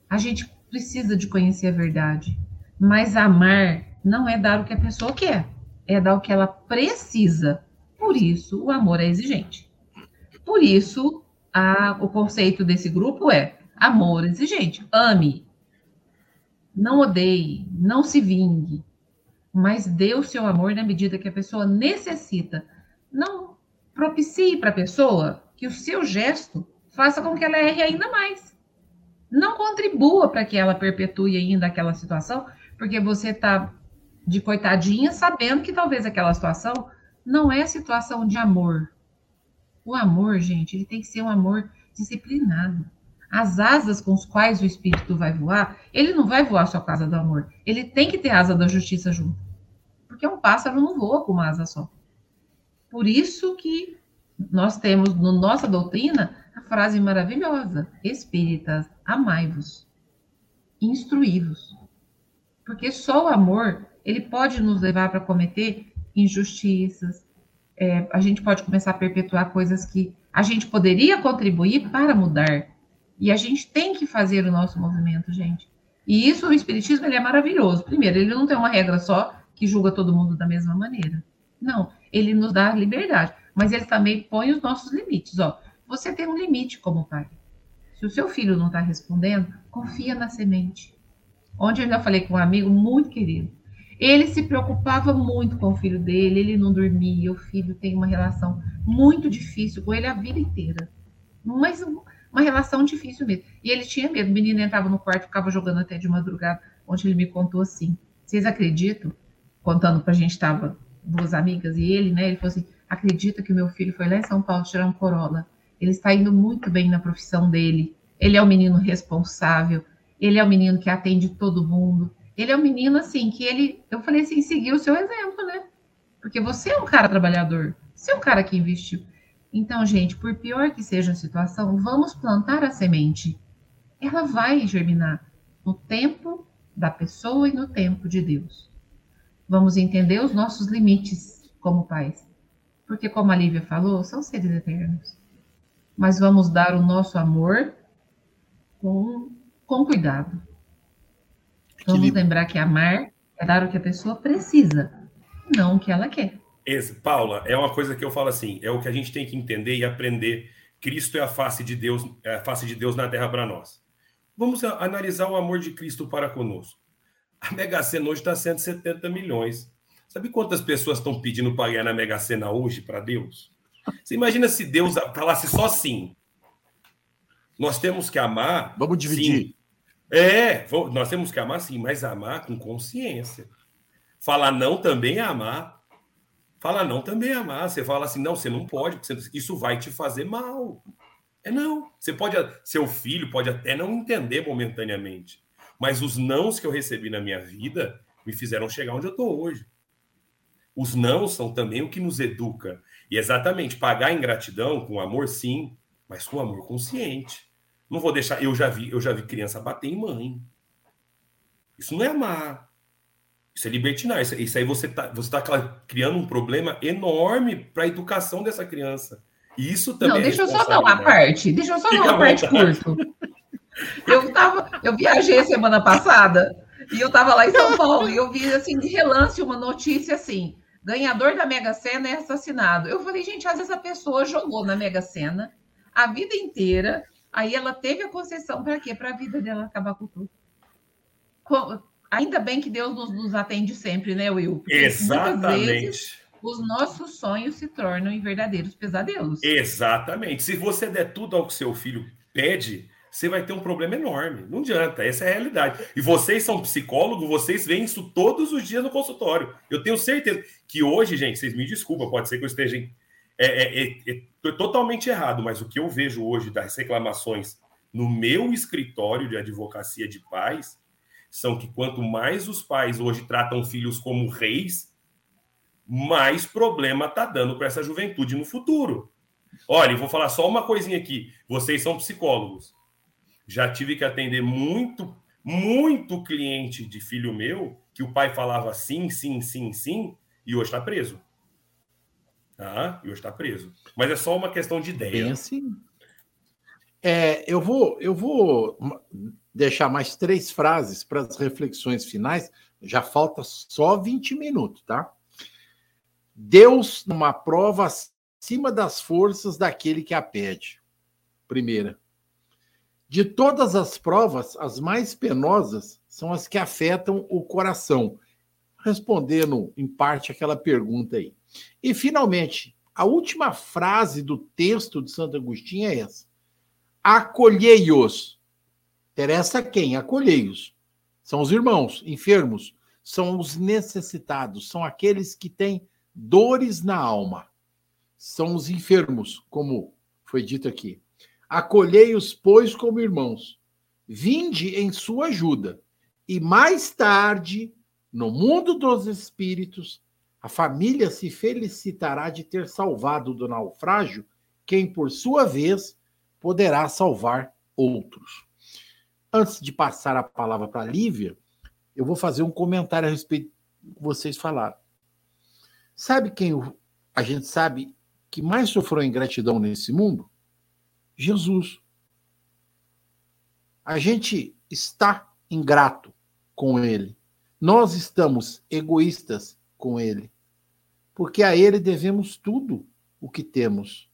[SPEAKER 4] A gente precisa de conhecer a verdade. Mas amar não é dar o que a pessoa quer, é dar o que ela precisa. Por isso, o amor é exigente. Por isso, a, o conceito desse grupo é amor exigente. Ame. Não odeie, não se vingue, mas dê o seu amor na medida que a pessoa necessita. Não propicie para a pessoa que o seu gesto faça com que ela erre ainda mais. Não contribua para que ela perpetue ainda aquela situação, porque você está de coitadinha sabendo que talvez aquela situação não é situação de amor. O amor, gente, ele tem que ser um amor disciplinado. As asas com as quais o espírito vai voar, ele não vai voar só com a asa do amor. Ele tem que ter asa da justiça junto. Porque um pássaro não voa com uma asa só. Por isso que nós temos na no nossa doutrina a frase maravilhosa: Espíritas, amai-vos, instruí-vos. Porque só o amor, ele pode nos levar para cometer injustiças. É, a gente pode começar a perpetuar coisas que a gente poderia contribuir para mudar. E a gente tem que fazer o nosso movimento, gente. E isso, o Espiritismo, ele é maravilhoso. Primeiro, ele não tem uma regra só que julga todo mundo da mesma maneira. Não, ele nos dá liberdade, mas ele também põe os nossos limites. Ó, você tem um limite como pai. Se o seu filho não está respondendo, confia na semente. Onde eu já falei com um amigo muito querido. Ele se preocupava muito com o filho dele, ele não dormia, o filho tem uma relação muito difícil com ele a vida inteira. Mas uma relação difícil mesmo. E ele tinha medo. O menino entrava no quarto, ficava jogando até de madrugada, onde ele me contou assim. Vocês acreditam? Contando para a gente, estava duas amigas e ele, né? Ele falou assim: acredita que meu filho foi lá em São Paulo tirar um Corolla. Ele está indo muito bem na profissão dele. Ele é um menino responsável. Ele é um menino que atende todo mundo. Ele é um menino assim que ele, eu falei assim, seguiu o seu exemplo, né? Porque você é um cara trabalhador. Você é um cara que investiu. Então, gente, por pior que seja a situação, vamos plantar a semente. Ela vai germinar no tempo da pessoa e no tempo de Deus. Vamos entender os nossos limites como pais. Porque, como a Lívia falou, são seres eternos. Mas vamos dar o nosso amor com, com cuidado. Vamos lembrar que amar é dar o que a pessoa precisa, não o que ela quer.
[SPEAKER 2] Esse, Paula, é uma coisa que eu falo assim, é o que a gente tem que entender e aprender. Cristo é a face de Deus, é a face de Deus na terra para nós. Vamos analisar o amor de Cristo para conosco. A Mega Sena hoje está 170 milhões. Sabe quantas pessoas estão pedindo para ganhar na Mega Sena hoje para Deus? Você imagina se Deus falasse só sim. Nós temos que amar.
[SPEAKER 1] Vamos dividir.
[SPEAKER 2] Sim. É, nós temos que amar sim, mas amar com consciência. Falar não também é amar. Falar não também amar. Você fala assim, não, você não pode, isso vai te fazer mal. É não. Você pode, seu filho pode até não entender momentaneamente, mas os nãos que eu recebi na minha vida me fizeram chegar onde eu estou hoje. Os não são também o que nos educa. E exatamente, pagar ingratidão com amor, sim, mas com amor consciente. Não vou deixar. Eu já vi, eu já vi criança bater em mãe. Isso não é amar. Isso é libertinar. Isso, isso aí você está você tá criando um problema enorme para a educação dessa criança. E isso também.
[SPEAKER 4] Não,
[SPEAKER 2] é
[SPEAKER 4] deixa eu só dar uma parte. Deixa eu só dar uma parte curta. Eu, tava, eu viajei semana passada e eu estava lá em São Paulo e eu vi assim de relance uma notícia assim: ganhador da Mega Sena é assassinado. Eu falei, gente, às vezes a pessoa jogou na Mega Sena a vida inteira, aí ela teve a concessão para quê? Para a vida dela acabar com tudo. Ainda bem que Deus nos, nos atende sempre, né, Will?
[SPEAKER 2] Porque Exatamente. Vezes,
[SPEAKER 4] os nossos sonhos se tornam em verdadeiros pesadelos.
[SPEAKER 2] Exatamente. Se você der tudo ao que seu filho pede, você vai ter um problema enorme. Não adianta, essa é a realidade. E vocês são psicólogos, vocês veem isso todos os dias no consultório. Eu tenho certeza que hoje, gente, vocês me desculpem, pode ser que eu esteja é, é, é, é, totalmente errado, mas o que eu vejo hoje das reclamações no meu escritório de advocacia de pais são que quanto mais os pais hoje tratam filhos como reis, mais problema tá dando para essa juventude no futuro. Olha, vou falar só uma coisinha aqui. Vocês são psicólogos. Já tive que atender muito, muito cliente de filho meu que o pai falava sim, sim, sim, sim, e hoje está preso. Tá? E hoje está preso. Mas é só uma questão de ideia.
[SPEAKER 1] Bem assim. É, eu vou, eu vou deixar mais três frases para as reflexões finais. Já falta só 20 minutos, tá? Deus numa prova acima das forças daquele que a pede. Primeira. De todas as provas, as mais penosas são as que afetam o coração. Respondendo em parte aquela pergunta aí. E finalmente, a última frase do texto de Santo Agostinho é essa: Acolhei-os. Interessa quem? Acolhei-os. São os irmãos enfermos, são os necessitados, são aqueles que têm dores na alma. São os enfermos, como foi dito aqui. Acolhei-os, pois, como irmãos. Vinde em sua ajuda. E mais tarde, no mundo dos espíritos, a família se felicitará de ter salvado do naufrágio quem, por sua vez, poderá salvar outros. Antes de passar a palavra para a Lívia, eu vou fazer um comentário a respeito do que vocês falaram. Sabe quem a gente sabe que mais sofreu ingratidão nesse mundo? Jesus. A gente está ingrato com ele. Nós estamos egoístas com ele. Porque a ele devemos tudo o que temos.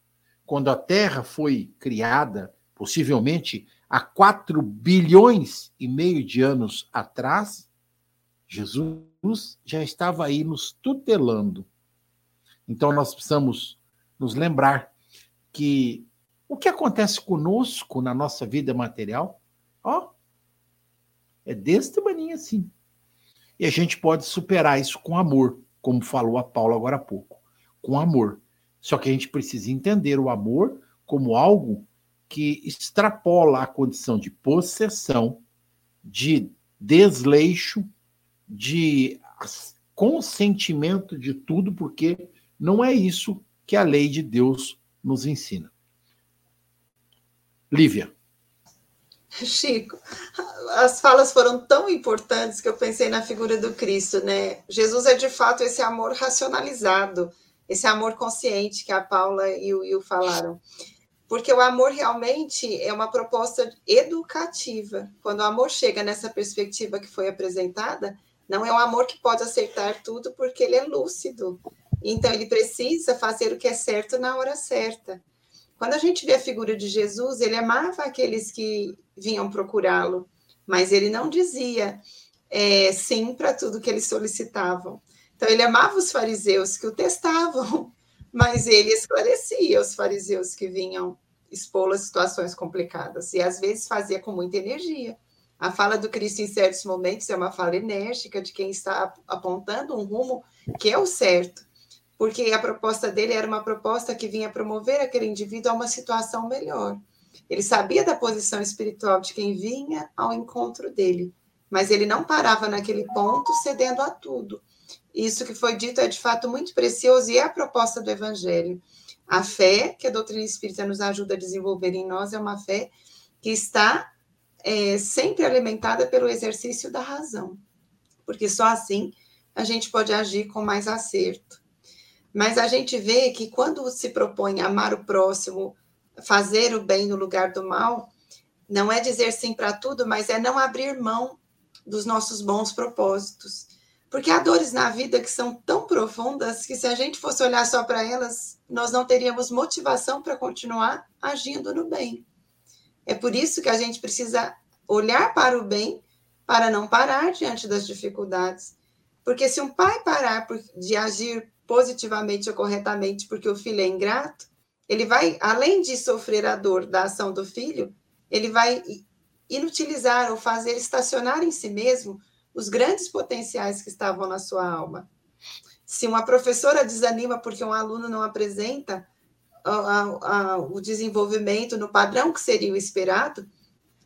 [SPEAKER 1] Quando a terra foi criada, possivelmente há 4 bilhões e meio de anos atrás, Jesus já estava aí nos tutelando. Então nós precisamos nos lembrar que o que acontece conosco na nossa vida material, ó, é desse tamanho assim. E a gente pode superar isso com amor, como falou a Paula agora há pouco, com amor. Só que a gente precisa entender o amor como algo que extrapola a condição de possessão, de desleixo, de consentimento de tudo, porque não é isso que a lei de Deus nos ensina. Lívia.
[SPEAKER 3] Chico, as falas foram tão importantes que eu pensei na figura do Cristo, né? Jesus é de fato esse amor racionalizado, esse amor consciente que a Paula e o Will falaram. Porque o amor realmente é uma proposta educativa. Quando o amor chega nessa perspectiva que foi apresentada, não é um amor que pode acertar tudo, porque ele é lúcido. Então, ele precisa fazer o que é certo na hora certa. Quando a gente vê a figura de Jesus, ele amava aqueles que vinham procurá-lo, mas ele não dizia é, sim para tudo que eles solicitavam. Então, ele amava os fariseus que o testavam, mas ele esclarecia os fariseus que vinham expô-lo a situações complicadas, e às vezes fazia com muita energia. A fala do Cristo em certos momentos é uma fala enérgica de quem está apontando um rumo que é o certo porque a proposta dele era uma proposta que vinha promover aquele indivíduo a uma situação melhor. Ele sabia da posição espiritual de quem vinha ao encontro dele, mas ele não parava naquele ponto cedendo a tudo. Isso que foi dito é de fato muito precioso e é a proposta do evangelho. A fé que a doutrina espírita nos ajuda a desenvolver em nós é uma fé que está é, sempre alimentada pelo exercício da razão, porque só assim a gente pode agir com mais acerto. Mas a gente vê que quando se propõe amar o próximo, fazer o bem no lugar do mal, não é dizer sim para tudo, mas é não abrir mão dos nossos bons propósitos. Porque há dores na vida que são tão profundas que se a gente fosse olhar só para elas, nós não teríamos motivação para continuar agindo no bem. É por isso que a gente precisa olhar para o bem para não parar diante das dificuldades. Porque se um pai parar de agir positivamente ou corretamente porque o filho é ingrato, ele vai, além de sofrer a dor da ação do filho, ele vai inutilizar ou fazer estacionar em si mesmo os grandes potenciais que estavam na sua alma. Se uma professora desanima porque um aluno não apresenta a, a, a, o desenvolvimento no padrão que seria o esperado,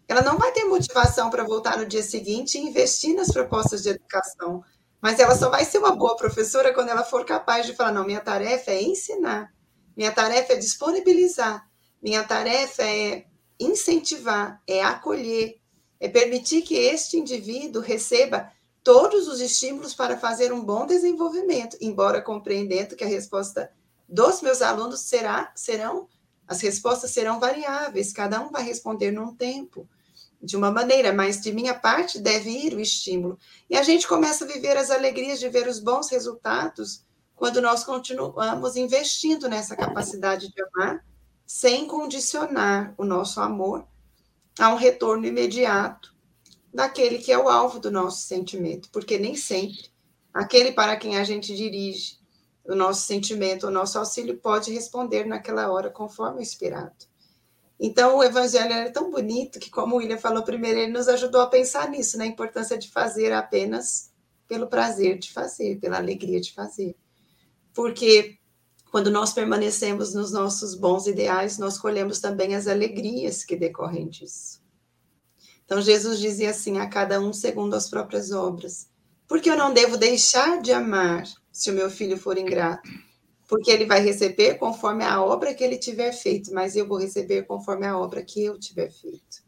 [SPEAKER 3] ela não vai ter motivação para voltar no dia seguinte e investir nas propostas de educação, mas ela só vai ser uma boa professora quando ela for capaz de falar: não, minha tarefa é ensinar, minha tarefa é disponibilizar, minha tarefa é incentivar, é acolher, é permitir que este indivíduo receba todos os estímulos para fazer um bom desenvolvimento, embora compreendendo que a resposta dos meus alunos será serão As respostas serão variáveis, cada um vai responder num tempo, de uma maneira, mas de minha parte deve ir o estímulo. E a gente começa a viver as alegrias de ver os bons resultados quando nós continuamos investindo nessa capacidade de amar, sem condicionar o nosso amor a um retorno imediato daquele que é o alvo do nosso sentimento, porque nem sempre aquele para quem a gente dirige o nosso sentimento, o nosso auxílio pode responder naquela hora conforme o esperado. Então, o evangelho é tão bonito que, como o William falou primeiro, ele nos ajudou a pensar nisso, na importância de fazer apenas pelo prazer de fazer, pela alegria de fazer. Porque quando nós permanecemos nos nossos bons ideais, nós colhemos também as alegrias que decorrem disso. Então, Jesus dizia assim: a cada um segundo as próprias obras. Porque eu não devo deixar de amar se o meu filho for ingrato? Porque ele vai receber conforme a obra que ele tiver feito, mas eu vou receber conforme a obra que eu tiver feito.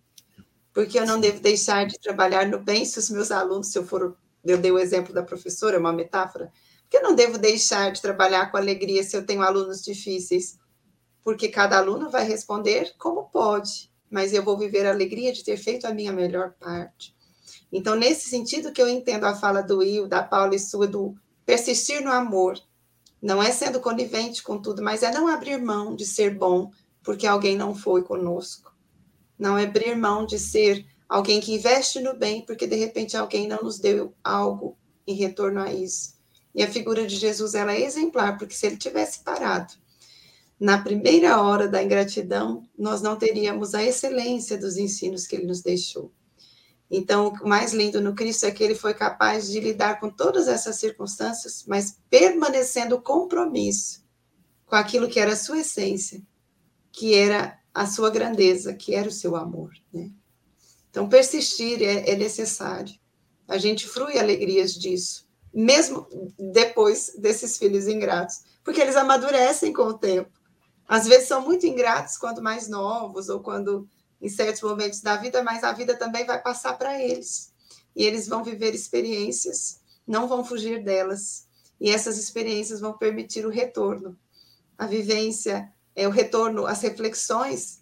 [SPEAKER 3] Porque eu não devo deixar de trabalhar no bem se os meus alunos, se eu for, eu dei o exemplo da professora, uma metáfora, porque eu não devo deixar de trabalhar com alegria se eu tenho alunos difíceis, porque cada aluno vai responder como pode, mas eu vou viver a alegria de ter feito a minha melhor parte. Então, nesse sentido que eu entendo a fala do Will, da Paula e sua, do persistir no amor. Não é sendo conivente com tudo, mas é não abrir mão de ser bom porque alguém não foi conosco. Não é abrir mão de ser alguém que investe no bem porque de repente alguém não nos deu algo em retorno a isso. E a figura de Jesus ela é exemplar, porque se ele tivesse parado na primeira hora da ingratidão, nós não teríamos a excelência dos ensinos que ele nos deixou. Então, o mais lindo no Cristo é que ele foi capaz de lidar com todas essas circunstâncias, mas permanecendo compromisso com aquilo que era a sua essência, que era a sua grandeza, que era o seu amor. Né? Então, persistir é, é necessário. A gente frui alegrias disso mesmo depois desses filhos ingratos, porque eles amadurecem com o tempo. Às vezes são muito ingratos quando mais novos ou quando em certos momentos da vida, mas a vida também vai passar para eles. E eles vão viver experiências, não vão fugir delas. E essas experiências vão permitir o retorno. A vivência, é o retorno, as reflexões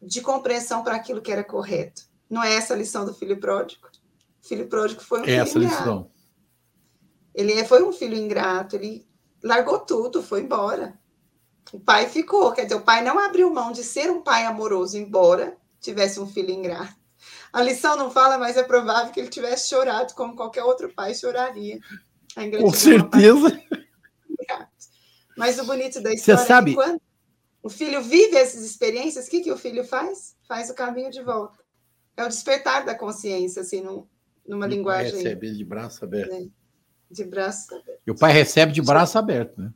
[SPEAKER 3] de compreensão para aquilo que era correto. Não é essa a lição do filho pródigo? O filho pródigo foi um
[SPEAKER 1] é essa lição.
[SPEAKER 3] Ele foi um filho ingrato, ele largou tudo, foi embora. O pai ficou, quer dizer, o pai não abriu mão de ser um pai amoroso, embora tivesse um filho ingrato. A lição não fala, mas é provável que ele tivesse chorado como qualquer outro pai choraria.
[SPEAKER 1] Com certeza.
[SPEAKER 3] Mas o bonito da história
[SPEAKER 1] Você sabe...
[SPEAKER 3] é que quando o filho vive essas experiências, o que, que o filho faz? Faz o caminho de volta. É o despertar da consciência, assim, num, numa linguagem.
[SPEAKER 1] Recebe de braço aberto.
[SPEAKER 3] Né? De braço aberto.
[SPEAKER 1] E o pai recebe de braço aberto, né?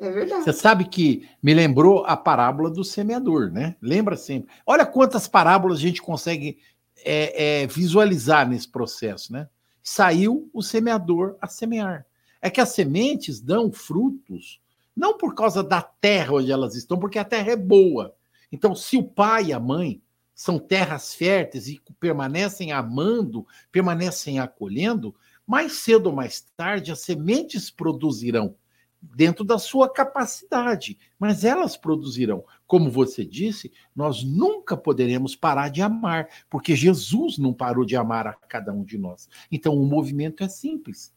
[SPEAKER 3] É verdade.
[SPEAKER 1] Você sabe que me lembrou a parábola do semeador, né? Lembra sempre. Olha quantas parábolas a gente consegue é, é, visualizar nesse processo, né? Saiu o semeador a semear. É que as sementes dão frutos, não por causa da terra onde elas estão, porque a terra é boa. Então, se o pai e a mãe são terras férteis e permanecem amando, permanecem acolhendo, mais cedo ou mais tarde as sementes produzirão dentro da sua capacidade, mas elas produzirão. Como você disse, nós nunca poderemos parar de amar, porque Jesus não parou de amar a cada um de nós. Então o movimento é simples.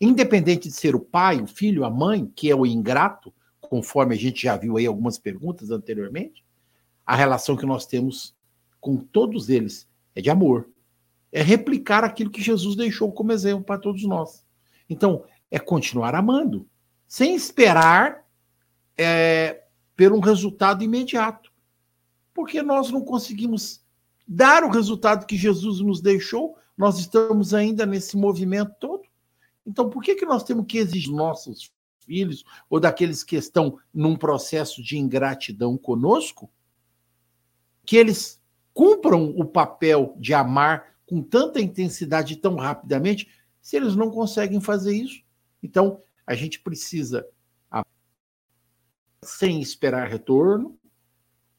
[SPEAKER 1] Independente de ser o pai, o filho, a mãe, que é o ingrato, conforme a gente já viu aí algumas perguntas anteriormente, a relação que nós temos com todos eles é de amor é replicar aquilo que Jesus deixou como exemplo para todos nós. Então, é continuar amando, sem esperar é, por um resultado imediato. Porque nós não conseguimos dar o resultado que Jesus nos deixou, nós estamos ainda nesse movimento todo. Então, por que, que nós temos que exigir nossos filhos ou daqueles que estão num processo de ingratidão conosco que eles cumpram o papel de amar com tanta intensidade tão rapidamente, se eles não conseguem fazer isso? Então, a gente precisa, sem esperar retorno,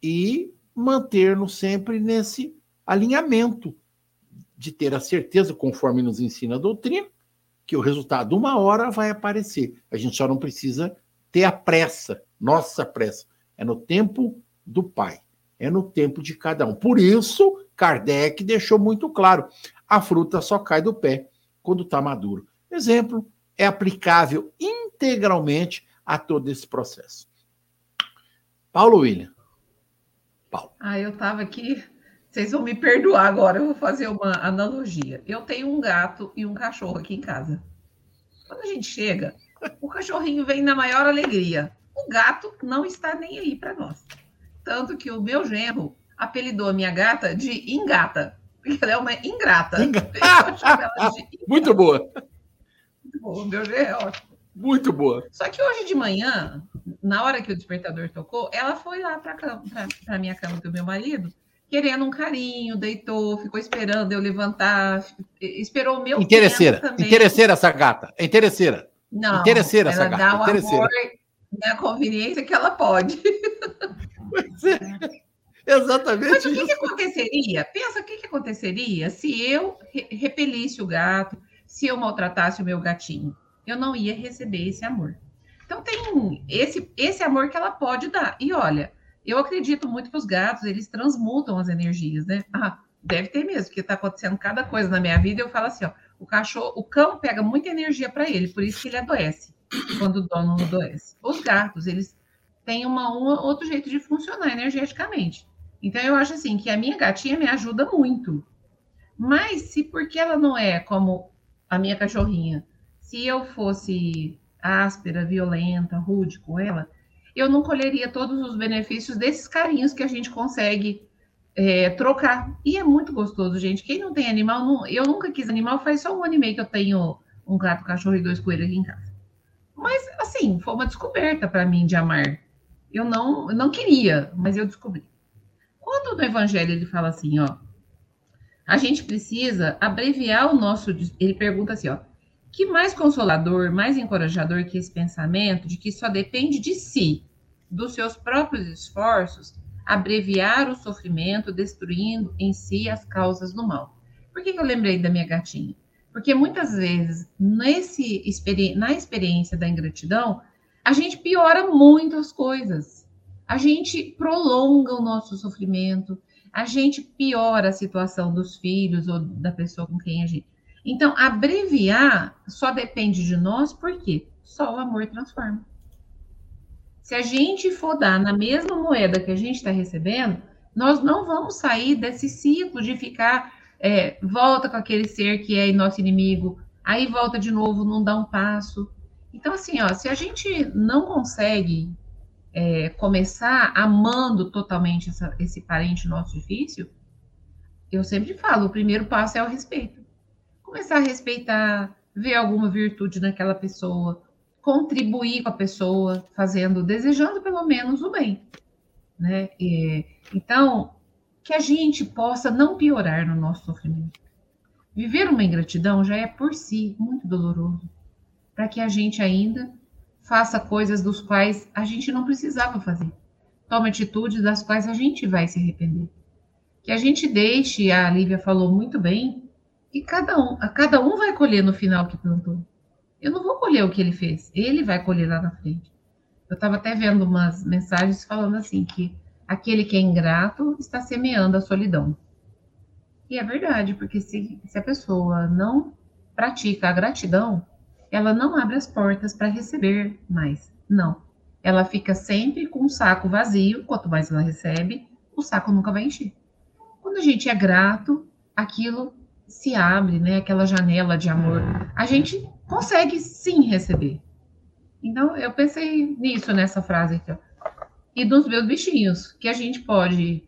[SPEAKER 1] e manter-nos sempre nesse alinhamento de ter a certeza, conforme nos ensina a doutrina, que o resultado uma hora vai aparecer. A gente só não precisa ter a pressa, nossa pressa. É no tempo do pai. É no tempo de cada um. Por isso, Kardec deixou muito claro: a fruta só cai do pé quando está maduro. Exemplo, é aplicável integralmente a todo esse processo. Paulo William.
[SPEAKER 4] Paulo. Ah, eu estava aqui. Vocês vão me perdoar agora, eu vou fazer uma analogia. Eu tenho um gato e um cachorro aqui em casa. Quando a gente chega, o cachorrinho vem na maior alegria. O gato não está nem aí para nós. Tanto que o meu genro apelidou a minha gata de Ingata, porque ela é uma ingrata.
[SPEAKER 1] Muito boa.
[SPEAKER 4] Muito boa, meu genro é ótimo.
[SPEAKER 1] Muito boa.
[SPEAKER 4] Só que hoje de manhã, na hora que o despertador tocou, ela foi lá para a minha cama do meu marido, querendo um carinho, deitou, ficou esperando eu levantar, esperou o meu
[SPEAKER 1] Interesseira. Interesseira essa gata. É interesseira.
[SPEAKER 4] Não,
[SPEAKER 1] interesseira essa
[SPEAKER 4] gata. dá o amor na conveniência que ela pode.
[SPEAKER 1] Pois é. Exatamente. Mas
[SPEAKER 4] o que, que, aconteceria? Pensa o que, que aconteceria se eu repelisse o gato, se eu maltratasse o meu gatinho eu não ia receber esse amor. Então tem esse, esse amor que ela pode dar. E olha, eu acredito muito que os gatos, eles transmutam as energias, né? Ah, deve ter mesmo, porque está acontecendo cada coisa na minha vida. Eu falo assim, ó, o cachorro, o cão pega muita energia para ele, por isso que ele adoece quando o dono adoece. Os gatos, eles têm uma, um outro jeito de funcionar energeticamente. Então eu acho assim que a minha gatinha me ajuda muito. Mas se porque ela não é como a minha cachorrinha, se eu fosse áspera, violenta, rude com ela, eu não colheria todos os benefícios desses carinhos que a gente consegue é, trocar. E é muito gostoso, gente. Quem não tem animal, não... eu nunca quis animal, faz só um ano e meio que eu tenho um gato, cachorro e dois coelhos aqui em casa. Mas, assim, foi uma descoberta para mim de amar. Eu não, eu não queria, mas eu descobri. Quando no Evangelho ele fala assim, ó, a gente precisa abreviar o nosso. Ele pergunta assim, ó, que mais consolador, mais encorajador que esse pensamento de que só depende de si, dos seus próprios esforços, abreviar o sofrimento, destruindo em si as causas do mal. Por que, eu lembrei da minha gatinha? Porque muitas vezes, nesse, na experiência da ingratidão, a gente piora muito as coisas. A gente prolonga o nosso sofrimento, a gente piora a situação dos filhos ou da pessoa com quem a gente então, abreviar só depende de nós, porque só o amor transforma. Se a gente for dar na mesma moeda que a gente está recebendo, nós não vamos sair desse ciclo de ficar, é, volta com aquele ser que é nosso inimigo, aí volta de novo, não dá um passo. Então, assim, ó, se a gente não consegue é, começar amando totalmente essa, esse parente nosso difícil, eu sempre falo, o primeiro passo é o respeito começar a respeitar, ver alguma virtude naquela pessoa, contribuir com a pessoa, fazendo, desejando pelo menos o bem, né? E, então, que a gente possa não piorar no nosso sofrimento. Viver uma ingratidão já é por si muito doloroso, para que a gente ainda faça coisas dos quais a gente não precisava fazer. Tome atitudes das quais a gente vai se arrepender. Que a gente deixe, a Lívia falou muito bem, e cada um, a cada um vai colher no final que plantou. Eu não vou colher o que ele fez, ele vai colher lá na frente. Eu estava até vendo umas mensagens falando assim que aquele que é ingrato está semeando a solidão. E é verdade, porque se, se a pessoa não pratica a gratidão, ela não abre as portas para receber mais. Não. Ela fica sempre com o saco vazio, quanto mais ela recebe, o saco nunca vai encher. Quando a gente é grato, aquilo se abre, né, aquela janela de amor, a gente consegue sim receber. Então, eu pensei nisso, nessa frase aqui, ó. E dos meus bichinhos, que a gente pode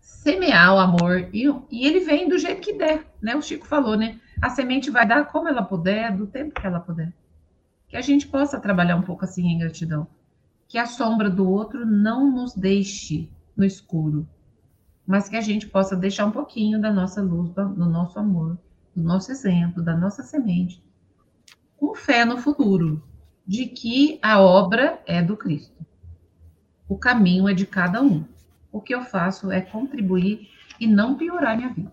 [SPEAKER 4] semear o amor, e, e ele vem do jeito que der, né? O Chico falou, né? A semente vai dar como ela puder, do tempo que ela puder. Que a gente possa trabalhar um pouco assim em gratidão. Que a sombra do outro não nos deixe no escuro, mas que a gente possa deixar um pouquinho da nossa luz, do nosso amor, do nosso exemplo, da nossa semente, com fé no futuro, de que a obra é do Cristo. O caminho é de cada um. O que eu faço é contribuir e não piorar minha vida.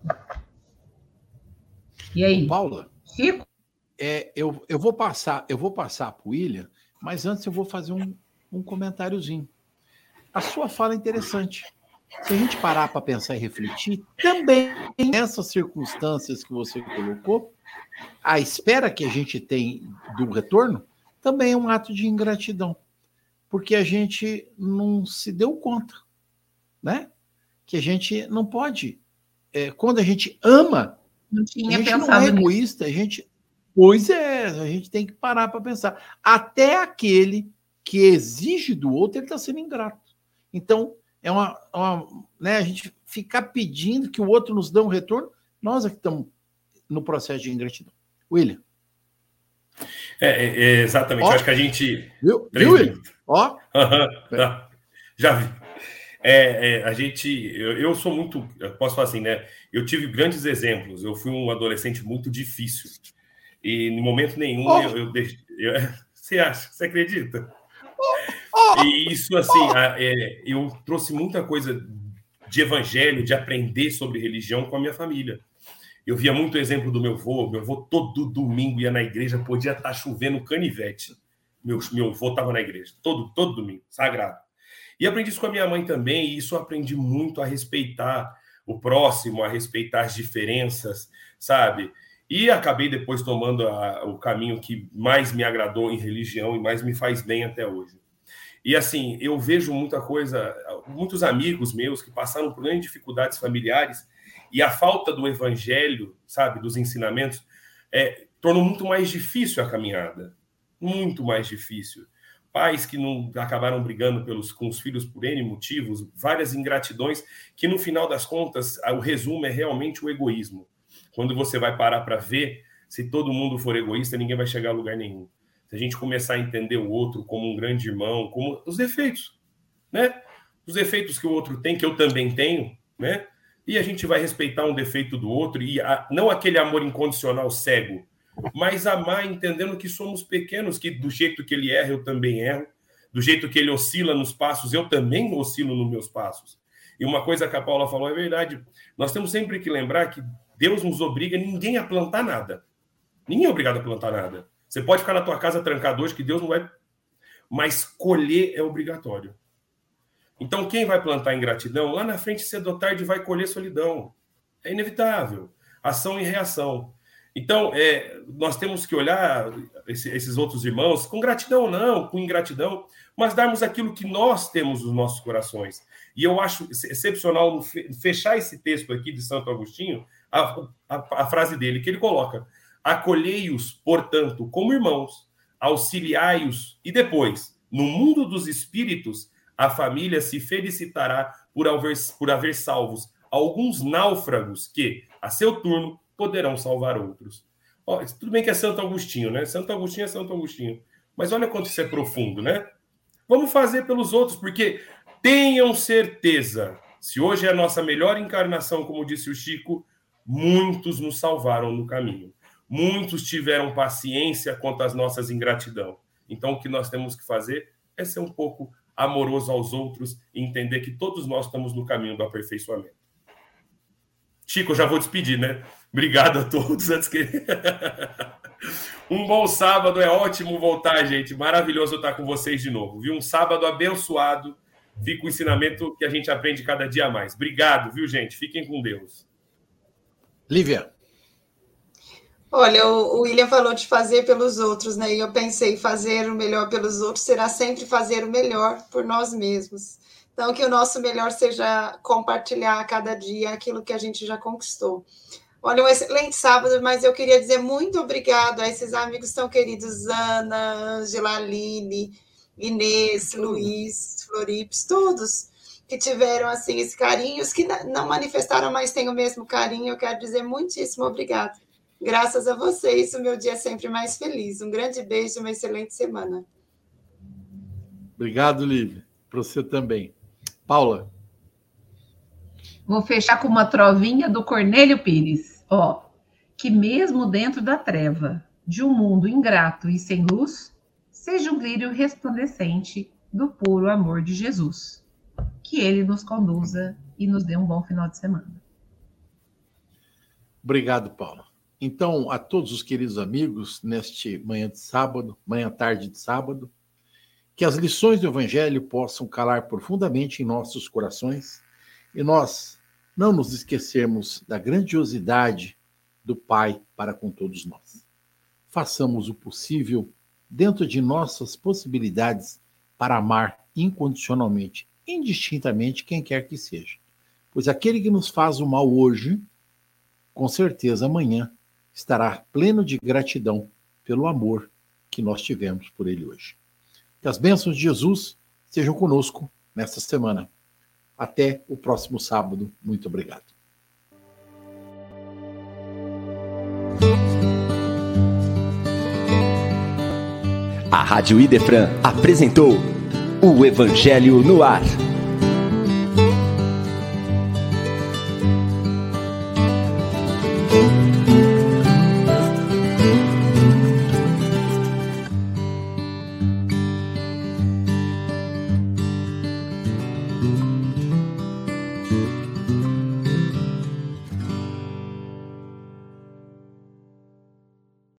[SPEAKER 4] E aí?
[SPEAKER 1] Paula, Chico? É, eu, eu vou passar, eu vou passar para o William, mas antes eu vou fazer um, um comentáriozinho. a sua fala é interessante. Se a gente parar para pensar e refletir, também nessas circunstâncias que você colocou, a espera que a gente tem do retorno também é um ato de ingratidão, porque a gente não se deu conta, né? Que a gente não pode, é, quando a gente ama, não tinha a gente não é egoísta, a gente, pois é, a gente tem que parar para pensar. Até aquele que exige do outro, ele está sendo ingrato. Então é uma, uma, né, a gente ficar pedindo que o outro nos dê um retorno, nós é que estamos no processo de ingratidão. William.
[SPEAKER 2] É, é, é exatamente. Ó, acho que a gente.
[SPEAKER 1] Viu, viu William? Ó.
[SPEAKER 2] tá. Já vi. É, é, a gente. Eu, eu, sou muito. Eu posso falar assim, né? Eu tive grandes exemplos. Eu fui um adolescente muito difícil. E em momento nenhum oh. eu, eu, eu, Você acha? Você acredita? Oh. E isso, assim, é, eu trouxe muita coisa de evangelho, de aprender sobre religião com a minha família. Eu via muito exemplo do meu avô. Meu avô todo domingo ia na igreja, podia estar tá chovendo canivete. Meu, meu avô estava na igreja, todo, todo domingo, sagrado. E aprendi isso com a minha mãe também, e isso aprendi muito a respeitar o próximo, a respeitar as diferenças, sabe? E acabei depois tomando a, o caminho que mais me agradou em religião e mais me faz bem até hoje. E assim, eu vejo muita coisa, muitos amigos meus que passaram por grandes dificuldades familiares e a falta do evangelho, sabe, dos ensinamentos, é, tornou muito mais difícil a caminhada. Muito mais difícil. Pais que não acabaram brigando pelos, com os filhos por N motivos, várias ingratidões, que no final das contas, o resumo é realmente o egoísmo. Quando você vai parar para ver, se todo mundo for egoísta, ninguém vai chegar a lugar nenhum. Se a gente começar a entender o outro como um grande irmão, como os defeitos, né? Os defeitos que o outro tem, que eu também tenho, né? e a gente vai respeitar um defeito do outro e a, não aquele amor incondicional cego, mas amar entendendo que somos pequenos, que do jeito que ele erra eu também erro, do jeito que ele oscila nos passos eu também oscilo nos meus passos. E uma coisa que a Paula falou é verdade. Nós temos sempre que lembrar que Deus nos obriga ninguém a plantar nada. Ninguém é obrigado a plantar nada. Você pode ficar na tua casa trancado hoje que Deus não vai, mas colher é obrigatório. Então, quem vai plantar ingratidão, lá na frente, cedo ou tarde, vai colher solidão. É inevitável. Ação e reação. Então, é, nós temos que olhar esse, esses outros irmãos com gratidão ou não, com ingratidão, mas darmos aquilo que nós temos nos nossos corações. E eu acho excepcional fechar esse texto aqui de Santo Agostinho, a, a, a frase dele, que ele coloca: acolhei-os, portanto, como irmãos, auxiliai-os, e depois, no mundo dos espíritos, a família se felicitará por haver, por haver salvos alguns náufragos que, a seu turno, poderão salvar outros. Ó, tudo bem que é Santo Agostinho, né? Santo Agostinho é Santo Agostinho. Mas olha quanto isso é profundo, né? Vamos fazer pelos outros, porque tenham certeza, se hoje é a nossa melhor encarnação, como disse o Chico, muitos nos salvaram no caminho. Muitos tiveram paciência quanto às nossas ingratidão. Então, o que nós temos que fazer é ser um pouco amoroso aos outros e entender que todos nós estamos no caminho do aperfeiçoamento. Chico, eu já vou despedir, né? Obrigado a todos. Antes que... um bom sábado, é ótimo voltar, gente. Maravilhoso estar com vocês de novo, viu? Um sábado abençoado. Fica o ensinamento que a gente aprende cada dia mais. Obrigado, viu, gente? Fiquem com Deus.
[SPEAKER 1] Lívia.
[SPEAKER 3] Olha, o William falou de fazer pelos outros, né? E eu pensei, fazer o melhor pelos outros será sempre fazer o melhor por nós mesmos. Então, que o nosso melhor seja compartilhar a cada dia aquilo que a gente já conquistou. Olha, um excelente sábado, mas eu queria dizer muito obrigado a esses amigos tão queridos, Ana, Angela, Aline, Inês, Luiz, Floripes, todos que tiveram assim esse carinho, os que não manifestaram, mas têm o mesmo carinho. Eu quero dizer muitíssimo obrigado. Graças a vocês, o meu dia é sempre mais feliz. Um grande beijo e uma excelente semana.
[SPEAKER 1] Obrigado, Lívia. Para você também. Paula.
[SPEAKER 4] Vou fechar com uma trovinha do Cornélio Pires. Ó, que mesmo dentro da treva de um mundo ingrato e sem luz, seja um brilho resplandecente do puro amor de Jesus. Que ele nos conduza e nos dê um bom final de semana.
[SPEAKER 1] Obrigado, Paula. Então, a todos os queridos amigos, neste manhã de sábado, manhã tarde de sábado, Que as lições do Evangelho possam calar profundamente em nossos corações e nós não nos esquecermos da grandiosidade do Pai para com todos nós. Façamos o possível dentro de nossas possibilidades para amar incondicionalmente, indistintamente quem quer que seja. Pois aquele que nos faz o mal hoje, com certeza amanhã estará pleno de gratidão pelo amor que nós tivemos por ele hoje. Que as bênçãos de Jesus sejam conosco nesta semana. Até o próximo sábado. Muito obrigado.
[SPEAKER 5] A Rádio Idefran apresentou o Evangelho no Ar.